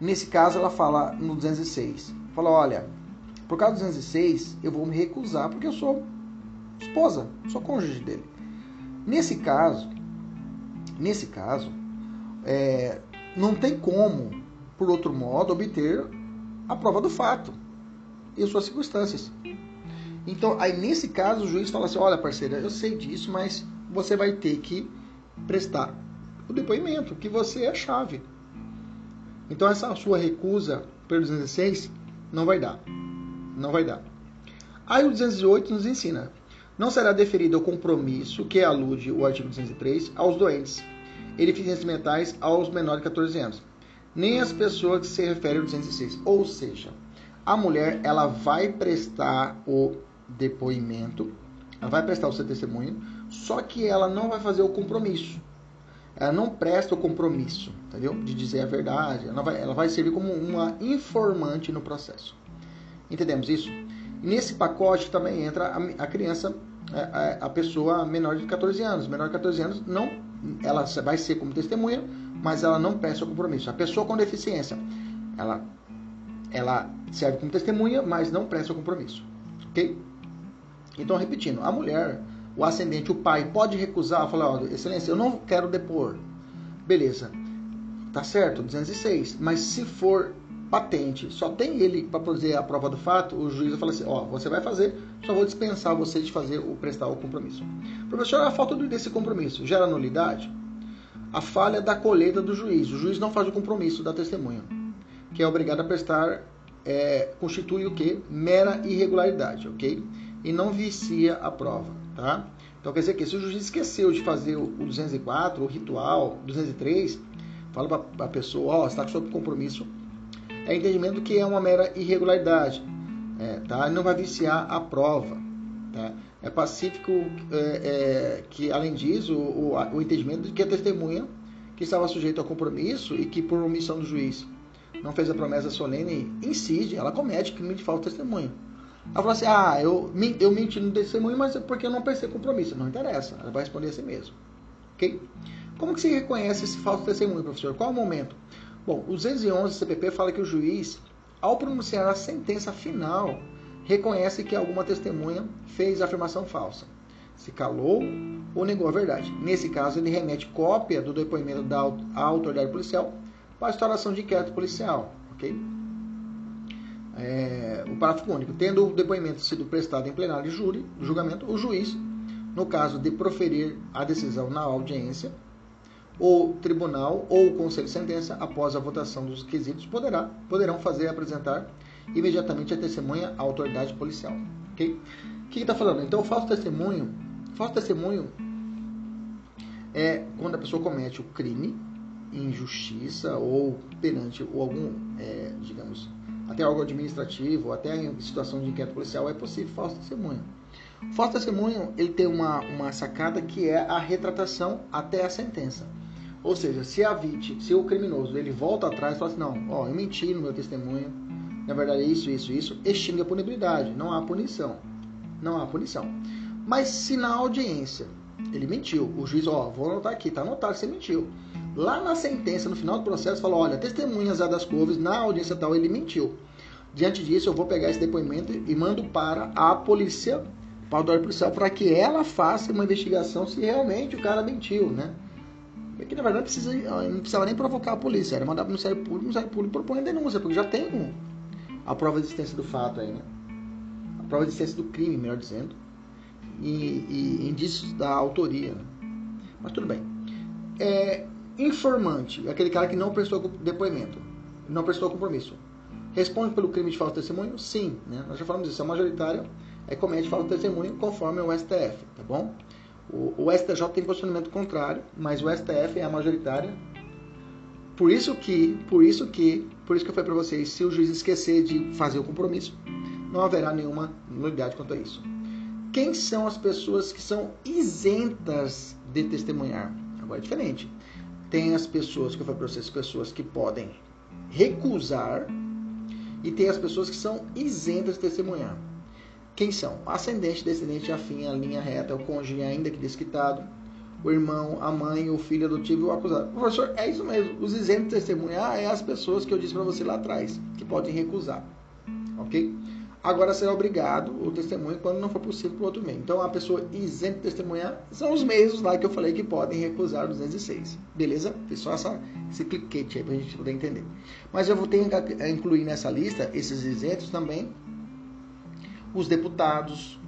Speaker 1: Nesse caso, ela fala no 206. Fala, olha, por causa do 206, eu vou me recusar porque eu sou esposa, sou cônjuge dele. Nesse caso, Nesse caso, é, não tem como, por outro modo, obter a prova do fato e suas circunstâncias. Então, aí nesse caso, o juiz fala assim: olha, parceira, eu sei disso, mas você vai ter que prestar o depoimento, que você é a chave. Então, essa sua recusa pelo 216 não vai dar. Não vai dar. Aí o 208 nos ensina não será deferido o compromisso que alude o artigo 203 aos doentes e deficientes mentais aos menores de 14 anos, nem às pessoas que se referem ao 206. Ou seja, a mulher ela vai prestar o depoimento, ela vai prestar o seu testemunho, só que ela não vai fazer o compromisso. Ela não presta o compromisso, entendeu? De dizer a verdade. Ela vai, ela vai servir como uma informante no processo. Entendemos isso? Nesse pacote também entra a, a criança, a, é, é, a, pessoa menor de 14 anos. Menor de 14 anos não, ela vai ser como testemunha, mas ela não presta o compromisso. A pessoa com deficiência, ela, ela serve como testemunha, mas não presta o compromisso. Ok? Então, repetindo, a mulher, o ascendente, o pai, pode recusar, falar, ó, excelência, eu não quero depor. Beleza, tá certo, 206. Mas se for patente, só tem ele para fazer a prova do fato, o juiz vai falar assim, ó, você vai fazer, só vou dispensar você de fazer o prestar o compromisso. Professor, a falta desse compromisso gera nulidade? A falha da colheita do juiz. O juiz não faz o compromisso da testemunha, que é obrigado a prestar, é, constitui o que? Mera irregularidade, ok? E não vicia a prova, tá? Então quer dizer que se o juiz esqueceu de fazer o 204, o ritual, 203, fala para a pessoa, ó, oh, está seu compromisso é entendimento que é uma mera irregularidade, é, tá? não vai viciar a prova. Tá? É pacífico é, é, que, além disso, o, o, o, entendimento de que a testemunha que estava sujeita ao compromisso e que, por omissão do juiz, não fez a promessa solene, incide, ela comete crime de falta de testemunho. Ela fala assim: ah, eu, eu menti no testemunho, mas é porque eu não prestei compromisso. Não interessa, ela vai responder a si mesma. Ok? Como que se reconhece esse falso testemunho, professor? Qual o momento? Bom, o 211 CPP fala que o juiz, ao pronunciar a sentença final, reconhece que alguma testemunha fez afirmação falsa, se calou ou negou a verdade. Nesse caso, ele remete cópia do depoimento da autoridade policial para a instauração de inquérito policial, ok? É, o parágrafo único. Tendo o depoimento sido prestado em plenário de júri, julgamento, o juiz, no caso de proferir a decisão na audiência, o tribunal ou o conselho de sentença, após a votação dos quesitos, poderá, poderão fazer apresentar imediatamente a testemunha à autoridade policial. Okay? O que está falando? Então, o falso testemunho, falso testemunho é quando a pessoa comete o crime em justiça ou perante ou algum, é, digamos, até algo administrativo, até em situação de inquérito policial, é possível falso testemunho. Falso testemunho ele tem uma, uma sacada que é a retratação até a sentença. Ou seja, se a vítima, se o criminoso ele volta atrás e fala assim, não, ó, eu menti no meu testemunho, na verdade é isso, isso, isso, extingue a punibilidade, não há punição. Não há punição. Mas se na audiência ele mentiu, o juiz, ó, vou anotar aqui, tá anotado que você mentiu. Lá na sentença, no final do processo, falou, olha, testemunhas das Couves, na audiência tal, ele mentiu. Diante disso, eu vou pegar esse depoimento e mando para a polícia, para o policial, para que ela faça uma investigação se realmente o cara mentiu, né? É que na verdade precisa, não precisava nem provocar a polícia, era mandar para o Ministério Público, o Ministério Público propõe a denúncia, porque já tem a prova de existência do fato aí, né? A prova de existência do crime, melhor dizendo, e, e indícios da autoria. Né? Mas tudo bem. É, informante, aquele cara que não prestou depoimento, não prestou compromisso. Responde pelo crime de falso testemunho? Sim, né? Nós já falamos disso. A majoritária é comete falso testemunho conforme o STF, tá bom? O, o STJ tem posicionamento contrário, mas o STF é a majoritária. Por isso que, por isso que, por isso que eu falei para vocês, se o juiz esquecer de fazer o compromisso, não haverá nenhuma nulidade quanto a isso. Quem são as pessoas que são isentas de testemunhar? Agora é diferente. Tem as pessoas que eu falei para vocês, pessoas que podem recusar e tem as pessoas que são isentas de testemunhar. Quem são? Ascendente, descendente, afim, a linha reta, o cônjuge ainda que desquitado, o irmão, a mãe, o filho adotivo e o acusado. Professor, é isso mesmo. Os isentos de testemunhar é as pessoas que eu disse para você lá atrás, que podem recusar. Ok? Agora será obrigado o testemunho quando não for possível para outro meio. Então a pessoa isenta de testemunhar são os meios lá que eu falei que podem recusar 206. Beleza? Fiz só essa, esse cliquete aí para a gente poder entender. Mas eu vou ter que incluir nessa lista esses isentos também os deputados,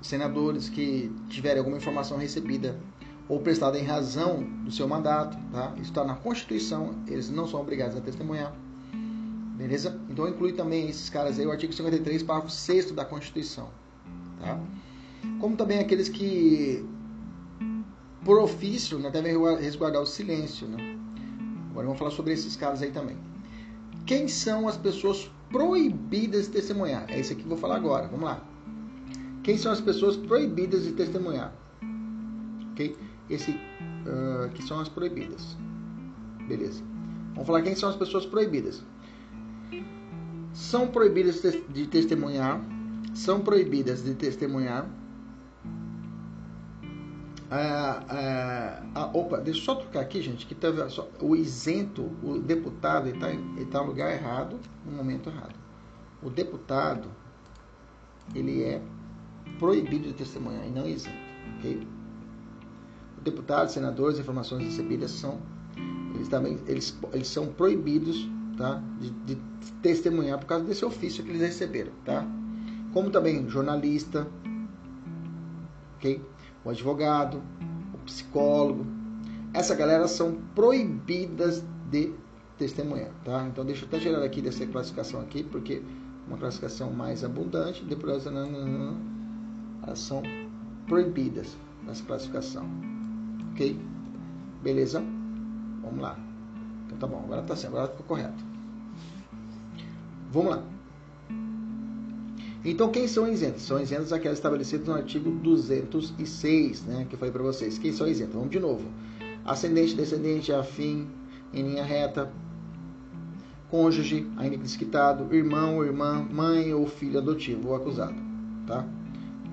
Speaker 1: senadores que tiverem alguma informação recebida ou prestada em razão do seu mandato, tá? Isso está na Constituição, eles não são obrigados a testemunhar. Beleza? Então inclui também esses caras aí, o artigo 53, parágrafo 6 da Constituição, tá? Como também aqueles que por ofício né, devem resguardar o silêncio, né? Agora vamos falar sobre esses caras aí também. Quem são as pessoas proibidas de testemunhar. É isso aqui que eu vou falar agora. Vamos lá. Quem são as pessoas proibidas de testemunhar? Ok? Esse uh, que são as proibidas. Beleza. Vamos falar quem são as pessoas proibidas. São proibidas de testemunhar. São proibidas de testemunhar. Ah, ah, ah, opa, deixa eu só trocar aqui, gente, que teve só, o isento, o deputado, está tá no lugar errado, no momento errado. O deputado, ele é proibido de testemunhar e não isento, ok? O deputado, senadores, informações recebidas são, eles também, eles, eles são proibidos, tá? De, de testemunhar por causa desse ofício que eles receberam, tá? Como também jornalista, ok? o advogado, o psicólogo. Essa galera são proibidas de testemunhar, tá? Então deixa eu até tirar aqui dessa classificação aqui, porque uma classificação mais abundante, depois elas são proibidas nessa classificação. Ok? Beleza? Vamos lá. Então tá bom, agora tá certo, agora ficou correto. Vamos lá. Então, quem são isentos? São isentos aquelas estabelecidas no artigo 206, né, que eu falei para vocês. Quem são isentos? Vamos de novo. Ascendente, descendente, afim, em linha reta, cônjuge, ainda desquitado, irmão, irmã, mãe ou filho adotivo ou acusado, tá?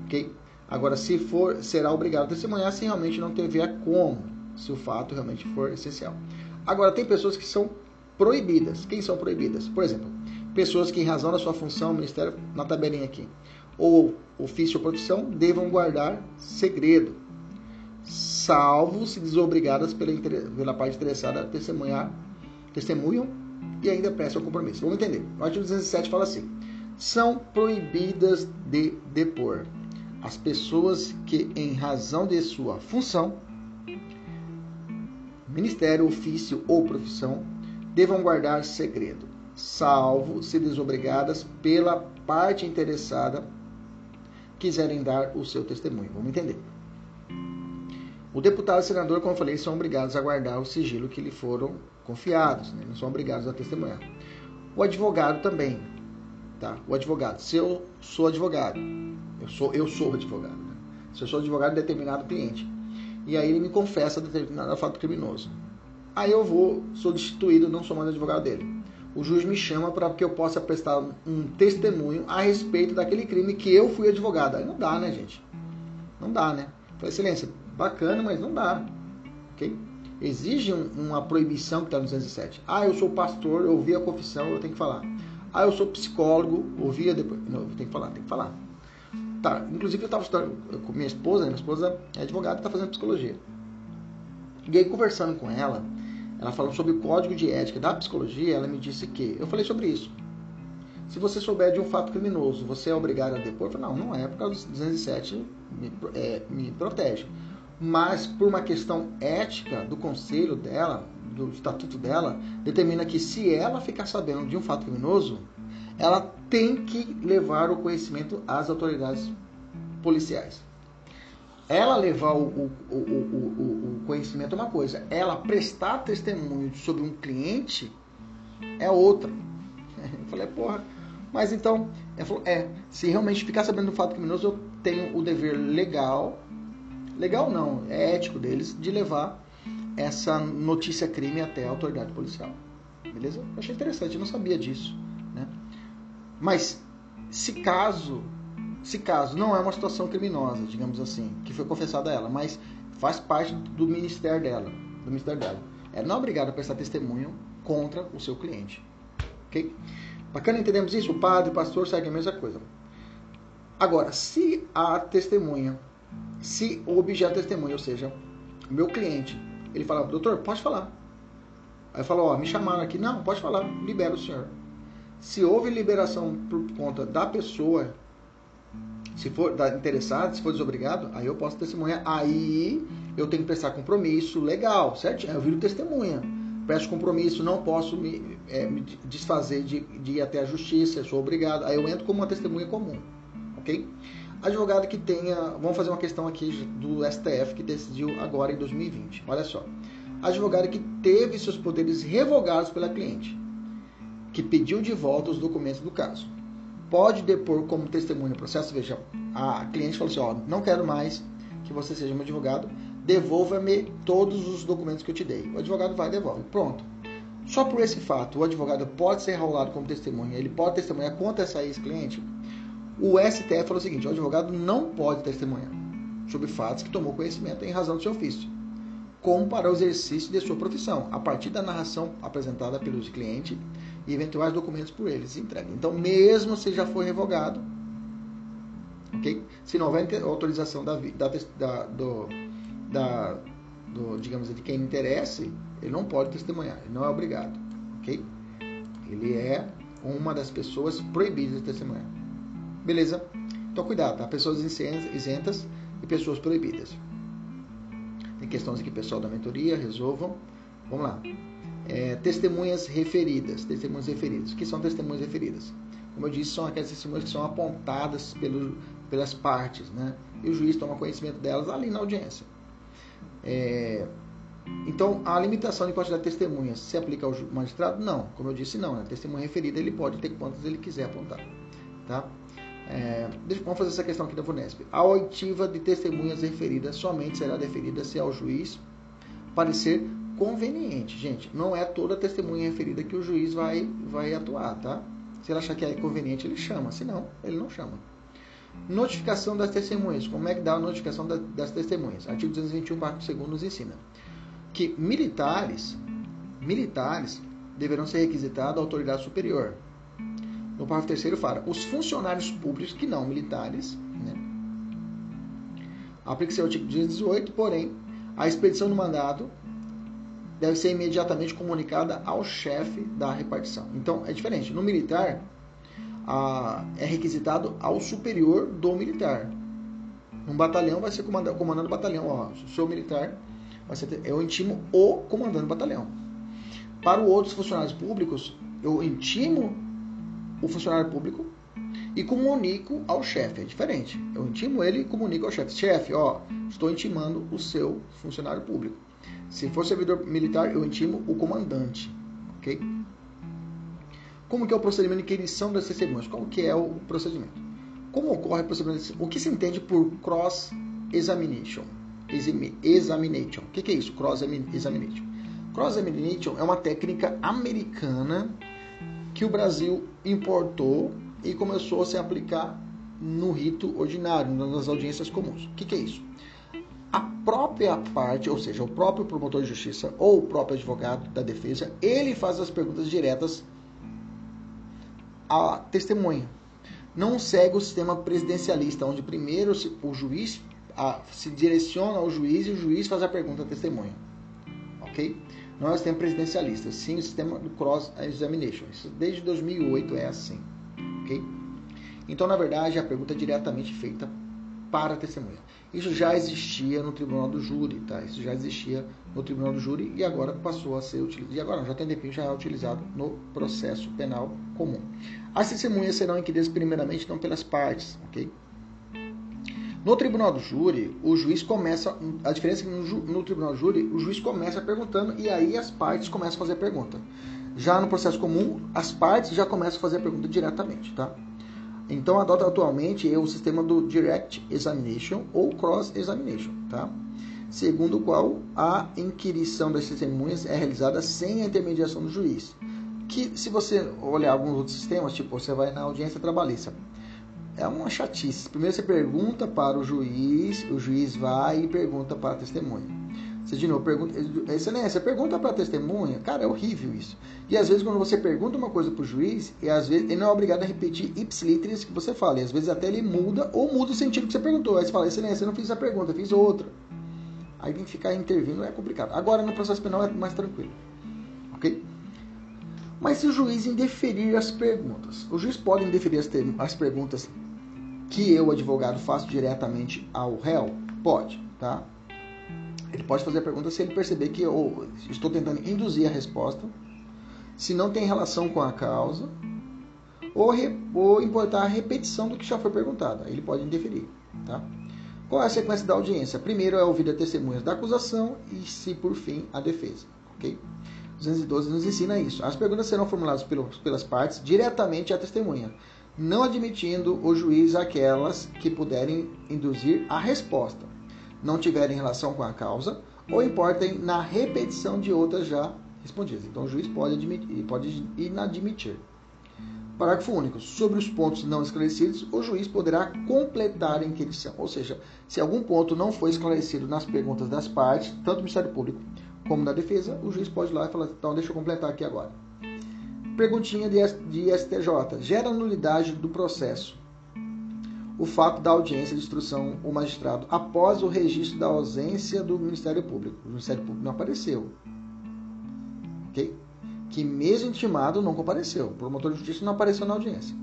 Speaker 1: Ok? Agora, se for, será obrigado a testemunhar se realmente não tiver como, se o fato realmente for essencial. Agora, tem pessoas que são proibidas. Quem são proibidas? Por exemplo, pessoas que, em razão da sua função, ministério, na tabelinha aqui, ou ofício ou profissão, devam guardar segredo, salvo se desobrigadas pela, pela parte interessada a testemunhar, testemunham e ainda prestam compromisso. Vamos entender. O artigo 207 fala assim: são proibidas de depor as pessoas que, em razão de sua função, ministério, ofício ou profissão, devam guardar segredo salvo se desobrigadas pela parte interessada quiserem dar o seu testemunho. Vamos entender. O deputado e senador, como eu falei, são obrigados a guardar o sigilo que lhe foram confiados, né? não são obrigados a testemunhar. O advogado também, tá? O advogado, se eu sou advogado, eu sou eu sou advogado, né? se eu sou advogado de determinado cliente, e aí ele me confessa determinado fato criminoso, aí eu vou sou destituído, não sou mais advogado dele o juiz me chama para que eu possa prestar um testemunho a respeito daquele crime que eu fui advogado. Aí não dá, né, gente? Não dá, né? Falei, excelência, bacana, mas não dá. Ok? Exige um, uma proibição que está no 207. Ah, eu sou pastor, eu ouvi a confissão, eu tenho que falar. Ah, eu sou psicólogo, ouvia depois. Não, tenho que falar, tem que falar. Tá, inclusive eu estava estudando com minha esposa, minha esposa é advogada e está fazendo psicologia. E aí, conversando com ela, ela falou sobre o código de ética da psicologia, ela me disse que. Eu falei sobre isso. Se você souber de um fato criminoso, você é obrigado a depor? Não, não é, por causa dos 207 me, é, me protege. Mas por uma questão ética do conselho dela, do estatuto dela, determina que se ela ficar sabendo de um fato criminoso, ela tem que levar o conhecimento às autoridades policiais. Ela levar o, o, o, o, conhecimento é uma coisa, ela prestar testemunho sobre um cliente é outra. Eu falei, porra, mas então, ela falou, é, se realmente ficar sabendo do fato criminoso, eu tenho o dever legal, legal não, é ético deles, de levar essa notícia crime até a autoridade policial. Beleza? Eu achei interessante, eu não sabia disso. Mas se caso, se caso não é uma situação criminosa, digamos assim, que foi confessada a ela, mas faz parte do ministério dela, do ministério dela, ela não é obrigada a prestar testemunho contra o seu cliente. Ok? Bacana, entendemos isso? O padre, o pastor segue a mesma coisa. Agora, se a testemunha, se o objeto testemunha, ou seja, o meu cliente, ele fala, doutor, pode falar. Aí falou, ó, me chamaram aqui. Não, pode falar, libera o senhor. Se houve liberação por conta da pessoa, se for da interessado, se for desobrigado, aí eu posso testemunhar. Aí eu tenho que prestar compromisso legal, certo? Eu viro testemunha presto compromisso, não posso me, é, me desfazer de, de, ir até a justiça, sou obrigado. Aí eu entro como uma testemunha comum, ok? Advogado que tenha, vamos fazer uma questão aqui do STF que decidiu agora em 2020. Olha só, advogado que teve seus poderes revogados pela cliente, que pediu de volta os documentos do caso, pode depor como testemunha no processo. Veja, a cliente falou assim: ó, não quero mais que você seja meu advogado devolva-me todos os documentos que eu te dei. O advogado vai e devolve. Pronto. Só por esse fato, o advogado pode ser enrolado como testemunha, ele pode testemunhar contra essa ex-cliente. O STF falou o seguinte: o advogado não pode testemunhar sobre fatos que tomou conhecimento em razão do seu ofício, como para o exercício de sua profissão, a partir da narração apresentada pelos clientes e eventuais documentos por eles entregues. Então, mesmo se já foi revogado, ok? Se não houver autorização da, da, da do, da, do, digamos, de quem interesse, ele não pode testemunhar, ele não é obrigado, ok? Ele é uma das pessoas proibidas de testemunhar. Beleza? Então cuidado, tá? Pessoas isentas e pessoas proibidas. Tem questões aqui, pessoal da mentoria, resolvam. Vamos lá. É, testemunhas referidas. Testemunhas referidas. O que são testemunhas referidas? Como eu disse, são aquelas testemunhas que são apontadas pelo, pelas partes, né? E o juiz toma conhecimento delas ali na audiência. É, então, a limitação de quantidade de testemunhas se aplica ao magistrado? Não, como eu disse, não. Né? testemunha referida ele pode ter quantas ele quiser apontar. Tá? É, vamos fazer essa questão aqui da VUNESP. A oitiva de testemunhas referidas somente será deferida se ao juiz parecer conveniente. Gente, não é toda testemunha referida que o juiz vai, vai atuar, tá? Se ele achar que é conveniente, ele chama. Se não, ele não chama. Notificação das testemunhas. Como é que dá a notificação das testemunhas? Artigo 221, parágrafo 2 nos ensina que militares, militares deverão ser requisitados à autoridade superior. No parágrafo 3 fala, os funcionários públicos que não militares, né? aplica-se o artigo 218, porém, a expedição do mandado deve ser imediatamente comunicada ao chefe da repartição. Então, é diferente. No militar, a, é requisitado ao superior do militar. Um batalhão vai ser comandando, comandando o batalhão. Ó, sou militar, vai ser, eu intimo o comandante do batalhão. Para os outros funcionários públicos, eu intimo o funcionário público e comunico ao chefe. É diferente. Eu intimo ele e comunico ao chefe. Chefe, ó, estou intimando o seu funcionário público. Se for servidor militar, eu intimo o comandante. Ok? Como que é o procedimento de inquirição das testemunhas? Qual que é o procedimento? Como ocorre o procedimento? O que se entende por cross examination? O que é isso? Cross examination. Cross examination é uma técnica americana que o Brasil importou e começou a se aplicar no rito ordinário, nas audiências comuns. O que é isso? A própria parte, ou seja, o próprio promotor de justiça ou o próprio advogado da defesa, ele faz as perguntas diretas a testemunha. Não segue o sistema presidencialista, onde primeiro o juiz a, se direciona ao juiz e o juiz faz a pergunta à testemunha. Ok? Não é o sistema presidencialista, sim o sistema do cross examination. Isso desde 2008 é assim. ok? Então, na verdade, a pergunta é diretamente feita para a testemunha. Isso já existia no tribunal do júri, tá? Isso já existia no tribunal do júri e agora passou a ser utilizado. E agora já tem tempinho já é utilizado no processo penal comum. As testemunhas serão inquiridas primeiramente não pelas partes, ok? No tribunal do júri, o juiz começa. A diferença é que no, no, tribunal do júri, o juiz começa perguntando e aí as partes começam a fazer a pergunta. Já no processo comum, as partes já começam a fazer a pergunta diretamente, tá? Então adota atualmente o sistema do Direct Examination ou Cross Examination, tá? Segundo o qual a inquirição das testemunhas é realizada sem a intermediação do juiz. Que se você olhar alguns outros sistemas, tipo você vai na audiência trabalhista, é uma chatice. Primeiro você pergunta para o juiz, o juiz vai e pergunta para a testemunha. Você de novo pergunta, excelência, pergunta para testemunha, cara, é horrível isso. E às vezes quando você pergunta uma coisa para o juiz, e às vezes ele não é obrigado a repetir ipsiliteris que você fala, e às vezes até ele muda ou muda o sentido que você perguntou. Aí você fala, excelência, eu não fiz essa pergunta, eu fiz outra. Aí vem ficar intervindo é complicado. Agora no processo penal é mais tranquilo, ok? Mas se o juiz indeferir as perguntas, o juiz pode indeferir as, as perguntas que eu, advogado, faço diretamente ao réu? Pode, tá? Ele pode fazer a pergunta se ele perceber que eu estou tentando induzir a resposta, se não tem relação com a causa, ou, re, ou importar a repetição do que já foi perguntado. Ele pode indeferir, tá? Qual é a sequência da audiência? Primeiro é ouvir a testemunhas da acusação e, se por fim, a defesa, ok? 212 nos ensina isso. As perguntas serão formuladas pelas partes diretamente à testemunha, não admitindo o juiz aquelas que puderem induzir a resposta, não tiverem relação com a causa ou importem na repetição de outras já respondidas. Então o juiz pode, admitir, pode inadmitir. Parágrafo único. Sobre os pontos não esclarecidos, o juiz poderá completar a inquirição. Ou seja, se algum ponto não foi esclarecido nas perguntas das partes, tanto do Ministério Público como da defesa, o juiz pode ir lá e falar: então, deixa eu completar aqui agora. Perguntinha de, STJ. Gera nulidade do processo o fato da audiência de instrução o magistrado após o registro da ausência do Ministério Público. O Ministério Público não apareceu. Ok? Que mesmo intimado não compareceu. O promotor de justiça não apareceu na audiência.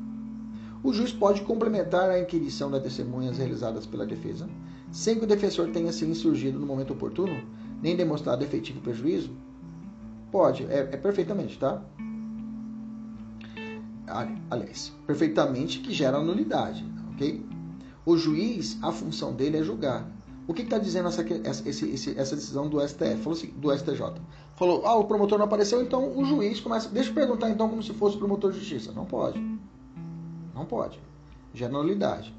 Speaker 1: O juiz pode complementar a inquirição das testemunhas realizadas pela defesa, sem que o defensor tenha se insurgido no momento oportuno, nem demonstrado efetivo prejuízo? Pode, é, é perfeitamente, tá? aliás, perfeitamente que gera nulidade, ok? O juiz, a função dele é julgar. O que está dizendo essa, essa, decisão do STF, assim, do STJ? Falou, ah, o promotor não apareceu, então o juiz começa. Deixa eu perguntar então como se fosse o promotor de justiça. Não pode. Não pode. Gera nulidade.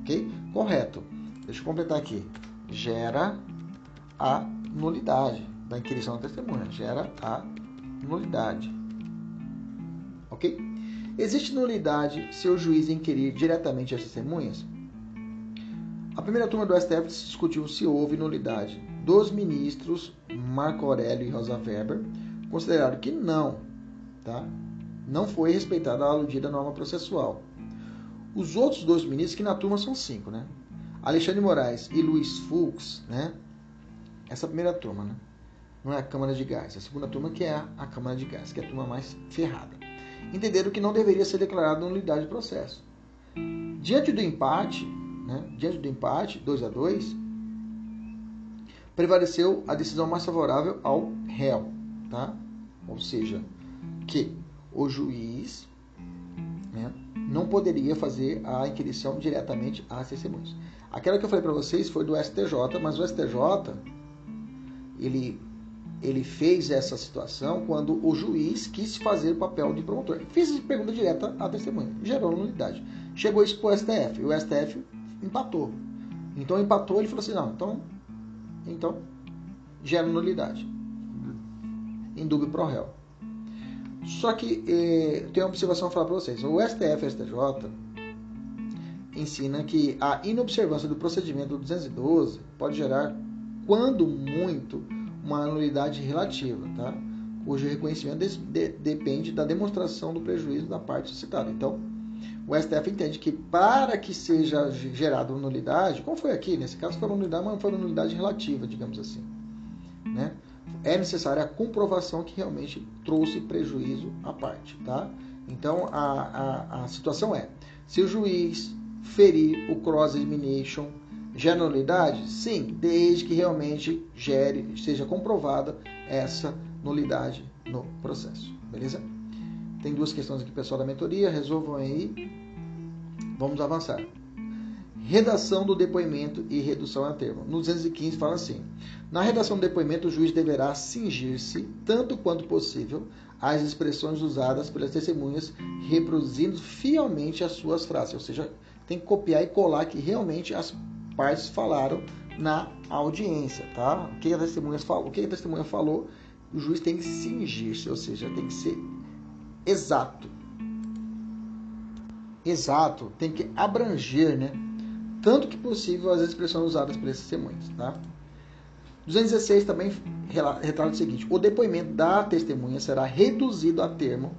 Speaker 1: Ok? Correto. Deixa eu completar aqui. Gera a nulidade da inquirição da testemunha. Gera a nulidade. Ok? Existe nulidade se o juiz inquirir diretamente as testemunhas? A primeira turma do STF discutiu se houve nulidade. Dos ministros Marco Aurélio e Rosa Weber consideraram que não, tá? Não foi respeitada a aludida norma processual. Os outros dois ministros, que na turma são cinco, né? Alexandre Moraes e Luiz Fux, né? Essa primeira turma, né? Não é a Câmara de Gás. A segunda turma que é a Câmara de Gás, que é a turma mais ferrada entenderam que não deveria ser declarada nulidade de processo. Diante do empate, né, diante do empate, 2 a 2, prevaleceu a decisão mais favorável ao réu, tá? Ou seja, que o juiz né, não poderia fazer a inquirição diretamente às testemunhas. Aquela que eu falei para vocês foi do STJ, mas o STJ ele ele fez essa situação quando o juiz quis fazer o papel de promotor. Fez pergunta direta à testemunha, gerou nulidade. Chegou isso para o STF, e o STF empatou. Então empatou, ele falou assim, não, então, então gera nulidade. Em dúvida pro réu. Só que eh, tem uma observação a falar para vocês. O STF e o STJ ensina que a inobservância do procedimento 212 pode gerar, quando muito, uma nulidade relativa, tá? cujo reconhecimento de, de, depende da demonstração do prejuízo da parte citada. Então, o STF entende que para que seja gerada nulidade, como foi aqui, nesse caso foi uma nulidade, mas foi uma nulidade relativa, digamos assim, né? é necessária a comprovação que realmente trouxe prejuízo à parte. Tá? Então a, a, a situação é: se o juiz ferir o cross-examination, gera nulidade? Sim, desde que realmente gere, seja comprovada essa nulidade no processo. Beleza? Tem duas questões aqui, pessoal da mentoria, resolvam aí. Vamos avançar. Redação do depoimento e redução a termo. No 215 fala assim: na redação do depoimento, o juiz deverá cingir-se, tanto quanto possível, às expressões usadas pelas testemunhas, reproduzindo fielmente as suas frases. Ou seja, tem que copiar e colar que realmente as partes falaram na audiência, tá? O que a testemunha falou, o que a testemunha falou, o juiz tem que cingir-se, ou seja, tem que ser exato. Exato, tem que abranger, né? Tanto que possível as expressões usadas pelas testemunhas, tá? 216 também retrata o seguinte: o depoimento da testemunha será reduzido a termo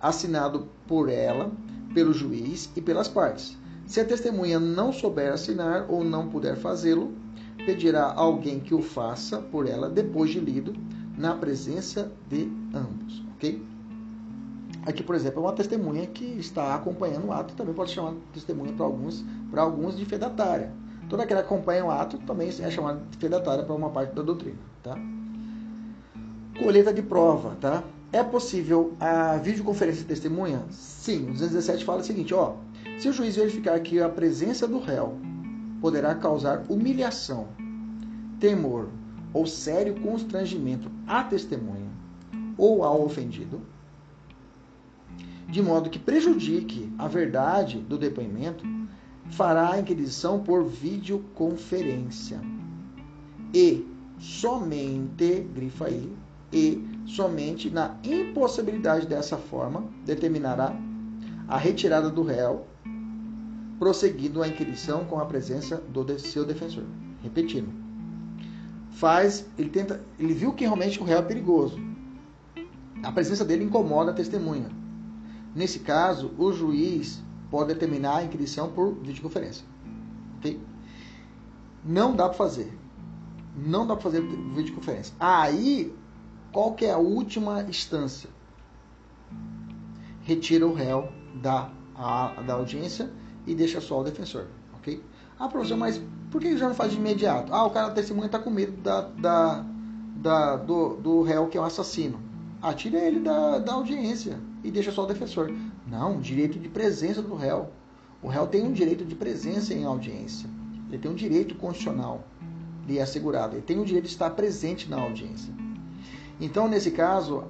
Speaker 1: assinado por ela, pelo juiz e pelas partes. Se a testemunha não souber assinar ou não puder fazê-lo, pedirá alguém que o faça por ela depois de lido, na presença de ambos, ok? Aqui, por exemplo, é uma testemunha que está acompanhando o ato, também pode chamar de testemunha para alguns, para alguns de fedatária. Toda aquela que acompanha o ato também é chamada de fedatária para uma parte da doutrina, tá? Colheita de prova, tá? É possível a videoconferência de testemunha? Sim, o 217 fala o seguinte, ó, se o juiz verificar que a presença do réu poderá causar humilhação, temor ou sério constrangimento à testemunha ou ao ofendido, de modo que prejudique a verdade do depoimento, fará a inquisição por videoconferência. E somente, grifa aí, e somente na impossibilidade dessa forma determinará a retirada do réu, prosseguindo a inquisição com a presença do seu defensor. Repetindo. Faz, ele tenta, ele viu que realmente o réu é perigoso. A presença dele incomoda a testemunha. Nesse caso, o juiz pode determinar a inquisição por videoconferência. Ok? Não dá para fazer. Não dá para fazer videoconferência. Aí qual que é a última instância? Retira o réu da, a, da audiência e deixa só o defensor, ok? Ah, professor, mas por que já não faz de imediato? Ah, o cara da testemunha está com medo da, da, da, do, do réu que é um assassino. Ah, tira ele da, da audiência e deixa só o defensor. Não, direito de presença do réu. O réu tem um direito de presença em audiência. Ele tem um direito constitucional lhe assegurado. Ele tem o direito de estar presente na audiência. Então, nesse caso,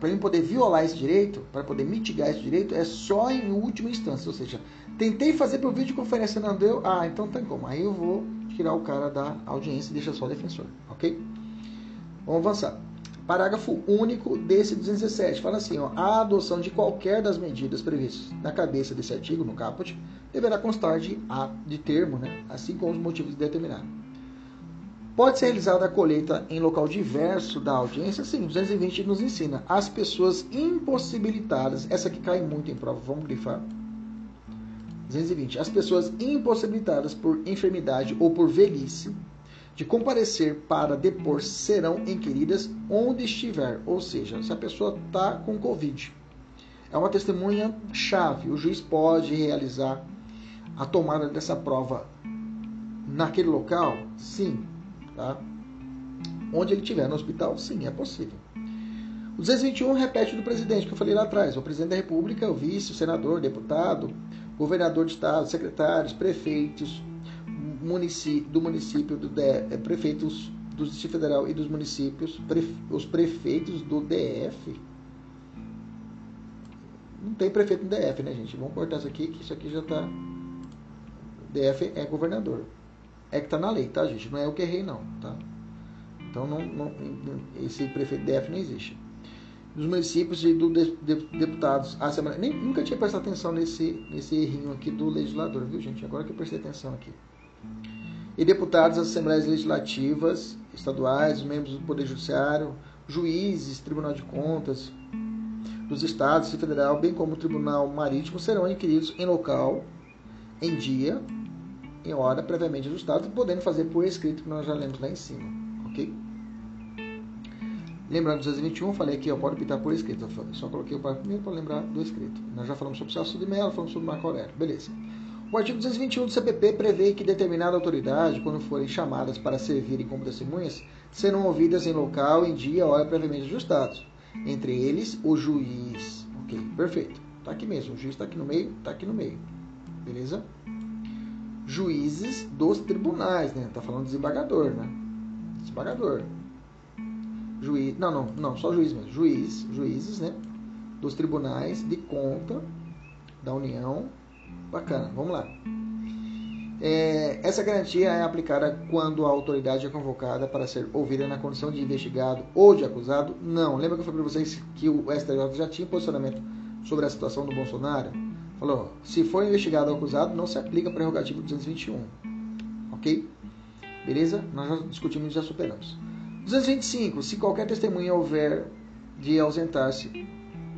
Speaker 1: para ele poder violar esse direito, para poder mitigar esse direito, é só em última instância. Ou seja, tentei fazer por videoconferência, não deu? Ah, então tem como. Aí eu vou tirar o cara da audiência e deixar só o defensor, ok? Vamos avançar. Parágrafo único desse 217 fala assim: ó, a adoção de qualquer das medidas previstas na cabeça desse artigo, no caput, deverá constar de, de termo, né, assim como os motivos determinados. Pode ser realizada a colheita em local diverso da audiência? Sim, 220 nos ensina. As pessoas impossibilitadas, essa que cai muito em prova, vamos grifar. 220. As pessoas impossibilitadas por enfermidade ou por velhice de comparecer para depor serão inquiridas onde estiver. Ou seja, se a pessoa está com Covid, é uma testemunha chave. O juiz pode realizar a tomada dessa prova naquele local? Sim, Tá? Onde ele estiver, no hospital, sim, é possível. O 221 repete do presidente, que eu falei lá atrás. O presidente da República, o vice, o senador, o deputado, governador de estado, secretários, prefeitos município, do município, do DF, prefeitos do Distrito Federal e dos municípios, os prefeitos do DF. Não tem prefeito no DF, né, gente? Vamos cortar isso aqui, que isso aqui já está. DF é governador é que está na lei, tá, gente? Não é o que errei, não, tá? Então, não, não, esse prefeito DF não existe. Dos municípios e dos de, de, deputados, a Assembleia. Nem, nunca tinha prestado atenção nesse, nesse errinho aqui do legislador, viu, gente? Agora que eu prestei atenção aqui. E deputados Assembleias Legislativas, estaduais, membros do Poder Judiciário, juízes, Tribunal de Contas, dos estados e federal, bem como o Tribunal Marítimo, serão inquiridos em local, em dia, em hora previamente ajustado, podendo fazer por escrito, que nós já lemos lá em cima, ok? Lembrando do 221, falei aqui, ó, pode optar por escrito. Só coloquei o parágrafo primeiro para lembrar do escrito. Nós já falamos sobre o Celso de Mello, falamos sobre Marco Aurélio. Beleza. O artigo 221 do CPP prevê que determinada autoridade, quando forem chamadas para servirem como testemunhas, serão ouvidas em local, em dia, hora previamente ajustados. Entre eles, o juiz. Ok, perfeito. Tá aqui mesmo. O juiz está aqui no meio, está aqui no meio. Beleza? Juízes dos tribunais, né? Tá falando desembargador, né? Desembargador. Juiz. Não, não, não, só juiz mesmo. Juiz, juízes, né? Dos tribunais de conta da União Bacana, vamos lá. É, essa garantia é aplicada quando a autoridade é convocada para ser ouvida na condição de investigado ou de acusado? Não. Lembra que eu falei para vocês que o STJ já tinha posicionamento sobre a situação do Bolsonaro? Falou, se for investigado ou acusado, não se aplica a prerrogativa 221. Ok? Beleza? Nós já discutimos e já superamos. 225. Se qualquer testemunha houver de ausentar-se,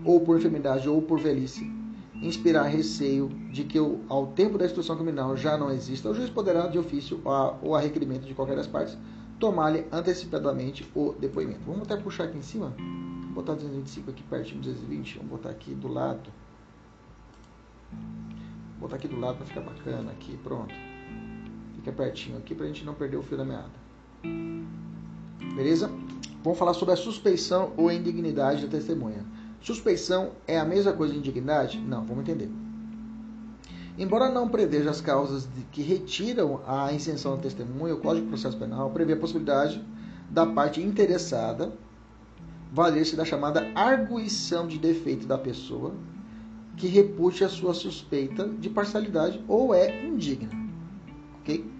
Speaker 1: ou por enfermidade ou por velhice, inspirar receio de que ao tempo da instrução criminal já não exista, o juiz poderá, de ofício ou a requerimento de qualquer das partes, tomar-lhe antecipadamente o depoimento. Vamos até puxar aqui em cima. Vou botar 225 aqui pertinho de 220. Vamos botar aqui do lado. Vou botar aqui do lado para ficar bacana. Aqui, pronto. Fica pertinho aqui para a gente não perder o fio da meada. Beleza? Vamos falar sobre a suspeição ou indignidade da testemunha. Suspeição é a mesma coisa de indignidade? Não, vamos entender. Embora não preveja as causas que retiram a isenção da testemunha, o Código de Processo Penal prevê a possibilidade da parte interessada valer-se da chamada arguição de defeito da pessoa que repute a sua suspeita de parcialidade ou é indigna. Ok?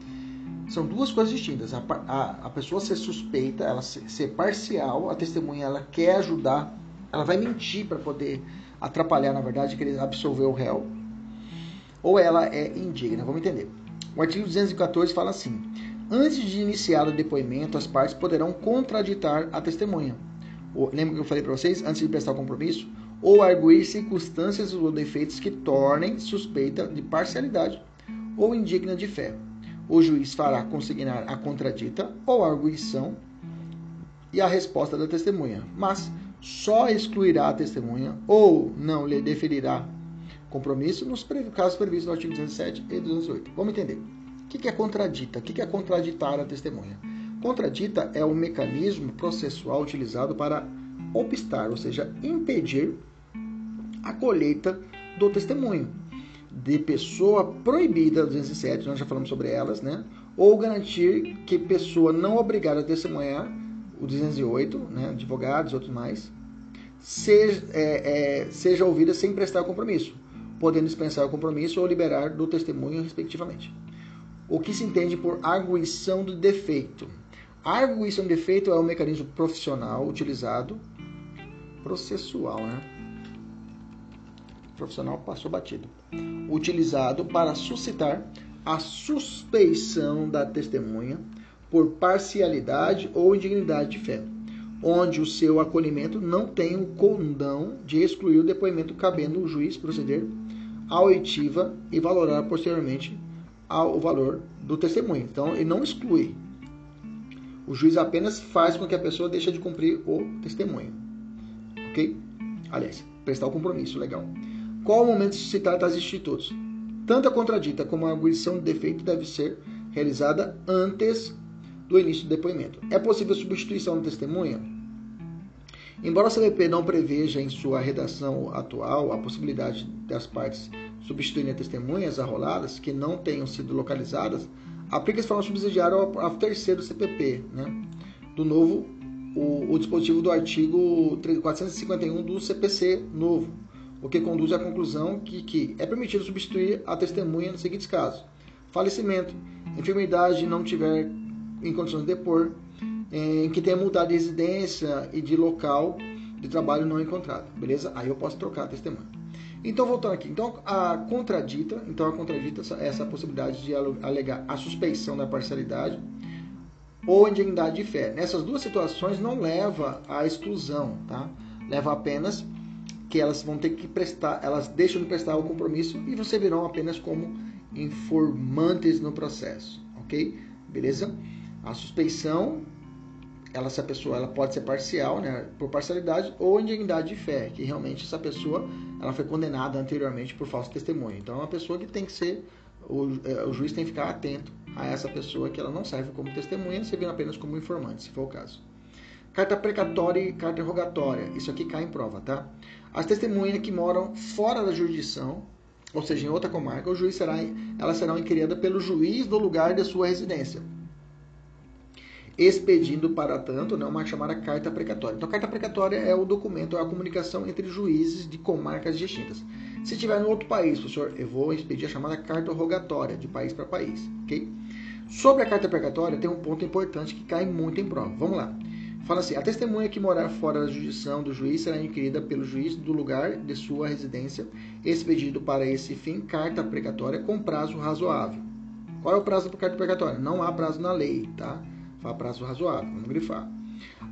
Speaker 1: São duas coisas distintas. A, a, a pessoa ser suspeita, ela ser, ser parcial, a testemunha ela quer ajudar ela vai mentir para poder atrapalhar, na verdade, querer absolver o réu. Ou ela é indigna. Vamos entender. O artigo 214 fala assim: Antes de iniciar o depoimento, as partes poderão contraditar a testemunha. Lembra que eu falei para vocês, antes de prestar o compromisso? Ou arguir circunstâncias ou defeitos que tornem suspeita de parcialidade ou indigna de fé. O juiz fará consignar a contradita ou a arguição e a resposta da testemunha. Mas só excluirá a testemunha ou não lhe deferirá compromisso nos casos previstos no artigo 207 e 208. Vamos entender. O que é contradita? O que é contraditar a testemunha? Contradita é o mecanismo processual utilizado para obstar, ou seja, impedir a colheita do testemunho de pessoa proibida, 207, nós já falamos sobre elas, né? Ou garantir que pessoa não obrigada a testemunhar o 208, né, advogados, outros mais, seja, é, é, seja ouvida sem prestar compromisso, podendo dispensar o compromisso ou liberar do testemunho, respectivamente. O que se entende por arguição do defeito? A arguição do defeito é um mecanismo profissional utilizado, processual, né? Profissional passou batido. Utilizado para suscitar a suspeição da testemunha por parcialidade ou indignidade de fé, onde o seu acolhimento não tem o condão de excluir o depoimento, cabendo o juiz proceder à oitiva e valorar posteriormente o valor do testemunho. Então, ele não exclui. O juiz apenas faz com que a pessoa deixe de cumprir o testemunho. Ok? Aliás, prestar o compromisso, legal. Qual o momento de suscitar tais institutos? Tanto a contradita como a arguição de defeito deve ser realizada antes do início do depoimento. É possível substituição da testemunha? Embora a CLP não preveja em sua redação atual a possibilidade das partes substituírem testemunhas arroladas que não tenham sido localizadas, aplica-se forma subsidiária ao, ao terceiro CPP, né? do novo, o, o, dispositivo do artigo 451 do CPC novo, o que conduz à conclusão que, que é permitido substituir a testemunha nos seguintes casos: falecimento, enfermidade não tiver em condições de depor, em que tenha mudado de residência e de local de trabalho não encontrado, beleza? Aí eu posso trocar a testemunha. Então, voltando aqui. Então, a contradita, então a contradita essa possibilidade de alegar a suspeição da parcialidade ou indignidade de fé. Nessas duas situações não leva à exclusão, tá? Leva apenas que elas vão ter que prestar, elas deixam de prestar o compromisso e você virão apenas como informantes no processo, ok? Beleza? A suspeição ela se a pessoa ela pode ser parcial, né, por parcialidade ou indignidade de fé, que realmente essa pessoa ela foi condenada anteriormente por falso testemunho. Então é uma pessoa que tem que ser o, é, o juiz tem que ficar atento a essa pessoa que ela não serve como testemunha, servindo apenas como informante, se for o caso. Carta precatória e carta rogatória. Isso aqui cai em prova, tá? As testemunhas que moram fora da jurisdição, ou seja, em outra comarca, o juiz será, elas serão inquiridas pelo juiz do lugar de sua residência expedindo para tanto né, uma chamada carta precatória. Então, carta precatória é o documento, é a comunicação entre juízes de comarcas distintas. Se estiver em outro país, professor, eu vou expedir a chamada carta rogatória, de país para país, ok? Sobre a carta precatória, tem um ponto importante que cai muito em prova. Vamos lá. Fala assim: a testemunha que morar fora da jurisdição do juiz será inquirida pelo juiz do lugar de sua residência, expedido para esse fim carta precatória com prazo razoável. Qual é o prazo para carta precatória? Não há prazo na lei, tá? Fala prazo razoável, vamos grifar.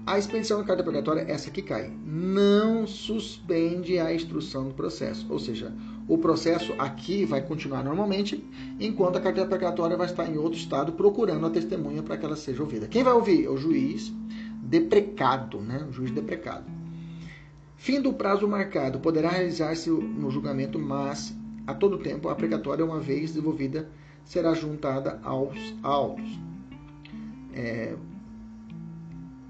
Speaker 1: A expedição da carta precatória é essa que cai. Não suspende a instrução do processo. Ou seja, o processo aqui vai continuar normalmente, enquanto a carta precatória vai estar em outro estado procurando a testemunha para que ela seja ouvida. Quem vai ouvir? É o juiz deprecado, né? O juiz deprecado. Fim do prazo marcado poderá realizar-se no julgamento, mas a todo tempo a precatória, uma vez desenvolvida, será juntada aos autos. É,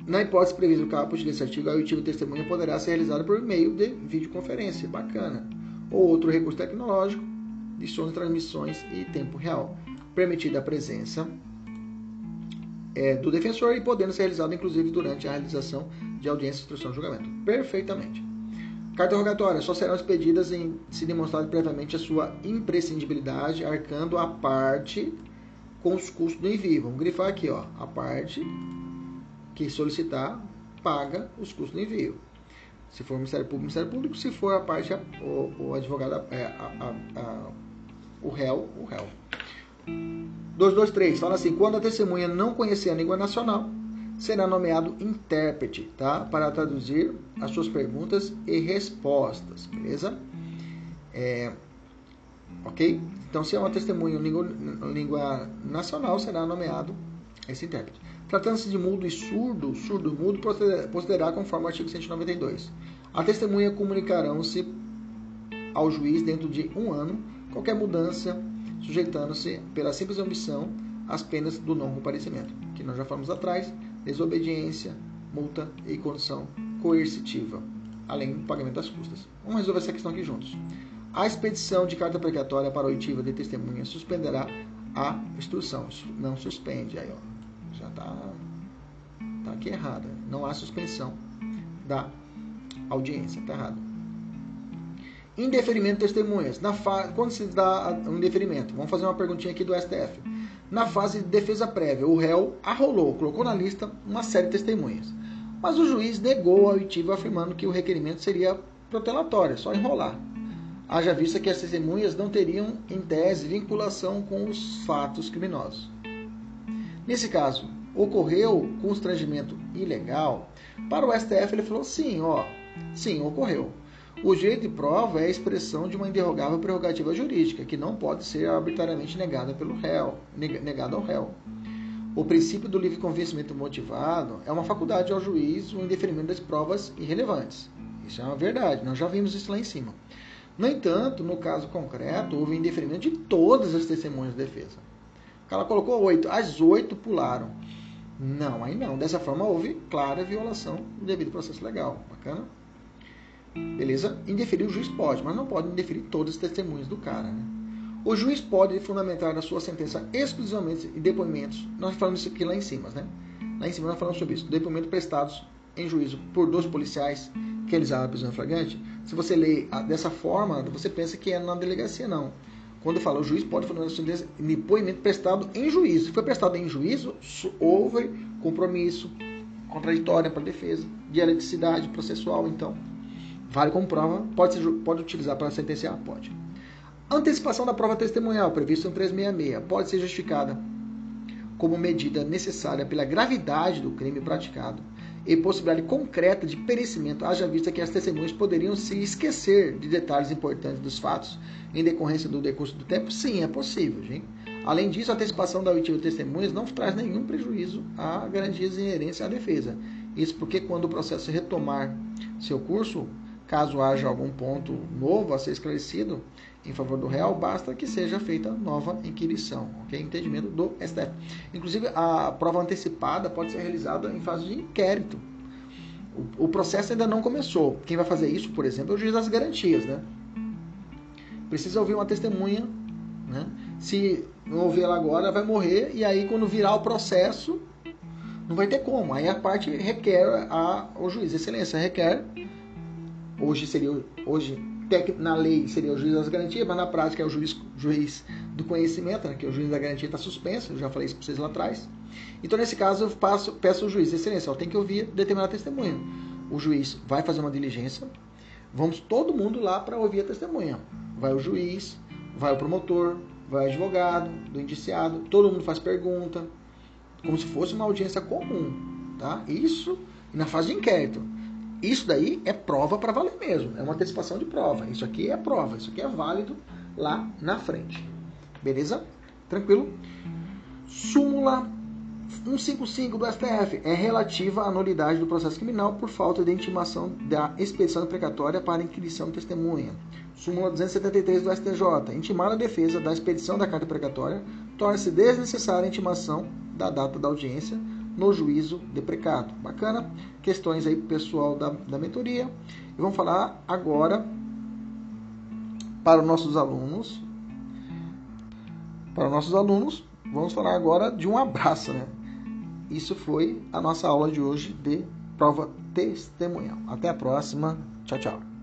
Speaker 1: na hipótese prevista no caput desse artigo, a oitiva testemunha poderá ser realizada por meio de videoconferência, bacana, ou outro recurso tecnológico de sons, transmissões e tempo real, permitida a presença é, do defensor e podendo ser realizada inclusive durante a realização de audiência, instrução e julgamento. Perfeitamente. Carta rogatória só serão expedidas em se demonstrado previamente a sua imprescindibilidade, arcando a parte com os custos do envio. Vamos grifar aqui, ó, a parte que solicitar paga os custos do envio. Se for o Ministério Público, Ministério Público. Se for a parte, o, o advogado, a, a, a, o réu, o réu. 223, fala assim, quando a testemunha não conhecer a língua nacional, será nomeado intérprete, tá? Para traduzir as suas perguntas e respostas, beleza? É, ok? Então, se é uma testemunha em língua, língua nacional, será nomeado esse intérprete. Tratando-se de mudo e surdo, surdo-mudo procederá conforme o artigo 192. A testemunha comunicarão-se ao juiz dentro de um ano qualquer mudança, sujeitando-se pela simples omissão às penas do não comparecimento, que nós já falamos atrás, desobediência, multa e condição coercitiva, além do pagamento das custas. Vamos resolver essa questão aqui juntos. A expedição de carta precatória para oitiva de testemunha suspenderá a instrução. Não suspende aí, ó já está tá aqui errada. Não há suspensão da audiência, está errado. Indeferimento de testemunhas. Na fa... Quando se dá um indeferimento? Vamos fazer uma perguntinha aqui do STF. Na fase de defesa prévia, o réu arrolou, colocou na lista uma série de testemunhas. Mas o juiz negou a oitiva afirmando que o requerimento seria protelatório, só enrolar. Haja vista que as testemunhas não teriam, em tese, vinculação com os fatos criminosos. Nesse caso, ocorreu constrangimento ilegal? Para o STF, ele falou sim, ó, sim, ocorreu. O direito de prova é a expressão de uma inderrogável prerrogativa jurídica, que não pode ser arbitrariamente negada pelo réu, negada ao réu. O princípio do livre convencimento motivado é uma faculdade ao juiz o indeferimento das provas irrelevantes. Isso é uma verdade, nós já vimos isso lá em cima. No entanto, no caso concreto, houve indeferimento de todas as testemunhas de defesa. Ela colocou oito, as oito pularam. Não, aí não. Dessa forma houve clara violação do devido processo legal. Bacana? Beleza? Indeferir o juiz pode, mas não pode indeferir todas as testemunhas do cara. Né? O juiz pode fundamentar a sua sentença exclusivamente em depoimentos. Nós falamos isso aqui lá em cima, né? Lá em cima nós falamos sobre isso. Depoimentos prestados em juízo por dois policiais que realizaram a prisão flagrante. Se você lê dessa forma, você pensa que é na delegacia, não. Quando fala o juiz pode fundamentar depoimento prestado em juízo. Se foi prestado em juízo, houve compromisso contraditório para a defesa, dialeticidade processual, então vale como prova, pode, ser, pode utilizar para sentenciar? Pode. Antecipação da prova testemunhal, previsto em 366, pode ser justificada como medida necessária pela gravidade do crime praticado e possibilidade concreta de perecimento, haja vista que as testemunhas poderiam se esquecer de detalhes importantes dos fatos em decorrência do decurso do tempo? Sim, é possível, gente. Além disso, a antecipação da oitiva de testemunhas não traz nenhum prejuízo à garantias inerentes à defesa. Isso porque quando o processo retomar seu curso, caso haja algum ponto novo a ser esclarecido em favor do réu, basta que seja feita nova inquirição, ok? Entendimento do STF. Inclusive, a prova antecipada pode ser realizada em fase de inquérito. O, processo ainda não começou. Quem vai fazer isso, por exemplo, é o juiz das garantias, né? Precisa ouvir uma testemunha, né? Se não ouvir ela agora, vai morrer e aí quando virar o processo, não vai ter como. Aí a parte requer a, o juiz. Excelência, requer. Hoje seria hoje na lei seria o juiz das garantias, mas na prática é o juiz, juiz do conhecimento, né, que o juiz da garantia está suspenso, eu já falei isso para vocês lá atrás. Então, nesse caso, eu passo, peço ao juiz, excelência, tem que ouvir determinada testemunha. O juiz vai fazer uma diligência, vamos todo mundo lá para ouvir a testemunha. Vai o juiz, vai o promotor, vai o advogado, do indiciado, todo mundo faz pergunta, como se fosse uma audiência comum, tá? Isso na fase de inquérito. Isso daí é prova para valer mesmo, é uma antecipação de prova. Isso aqui é prova, isso aqui é válido lá na frente. Beleza? Tranquilo? Súmula 155 do STF é relativa à nulidade do processo criminal por falta de intimação da expedição precatória para inquisição de testemunha. Súmula 273 do STJ. Intimar a defesa da expedição da carta precatória torna-se desnecessária a intimação da data da audiência no juízo de precado. Bacana? Questões aí pro pessoal da, da mentoria. E vamos falar agora para os nossos alunos. Para os nossos alunos, vamos falar agora de um abraço, né? Isso foi a nossa aula de hoje de prova testemunhal. Até a próxima. Tchau, tchau.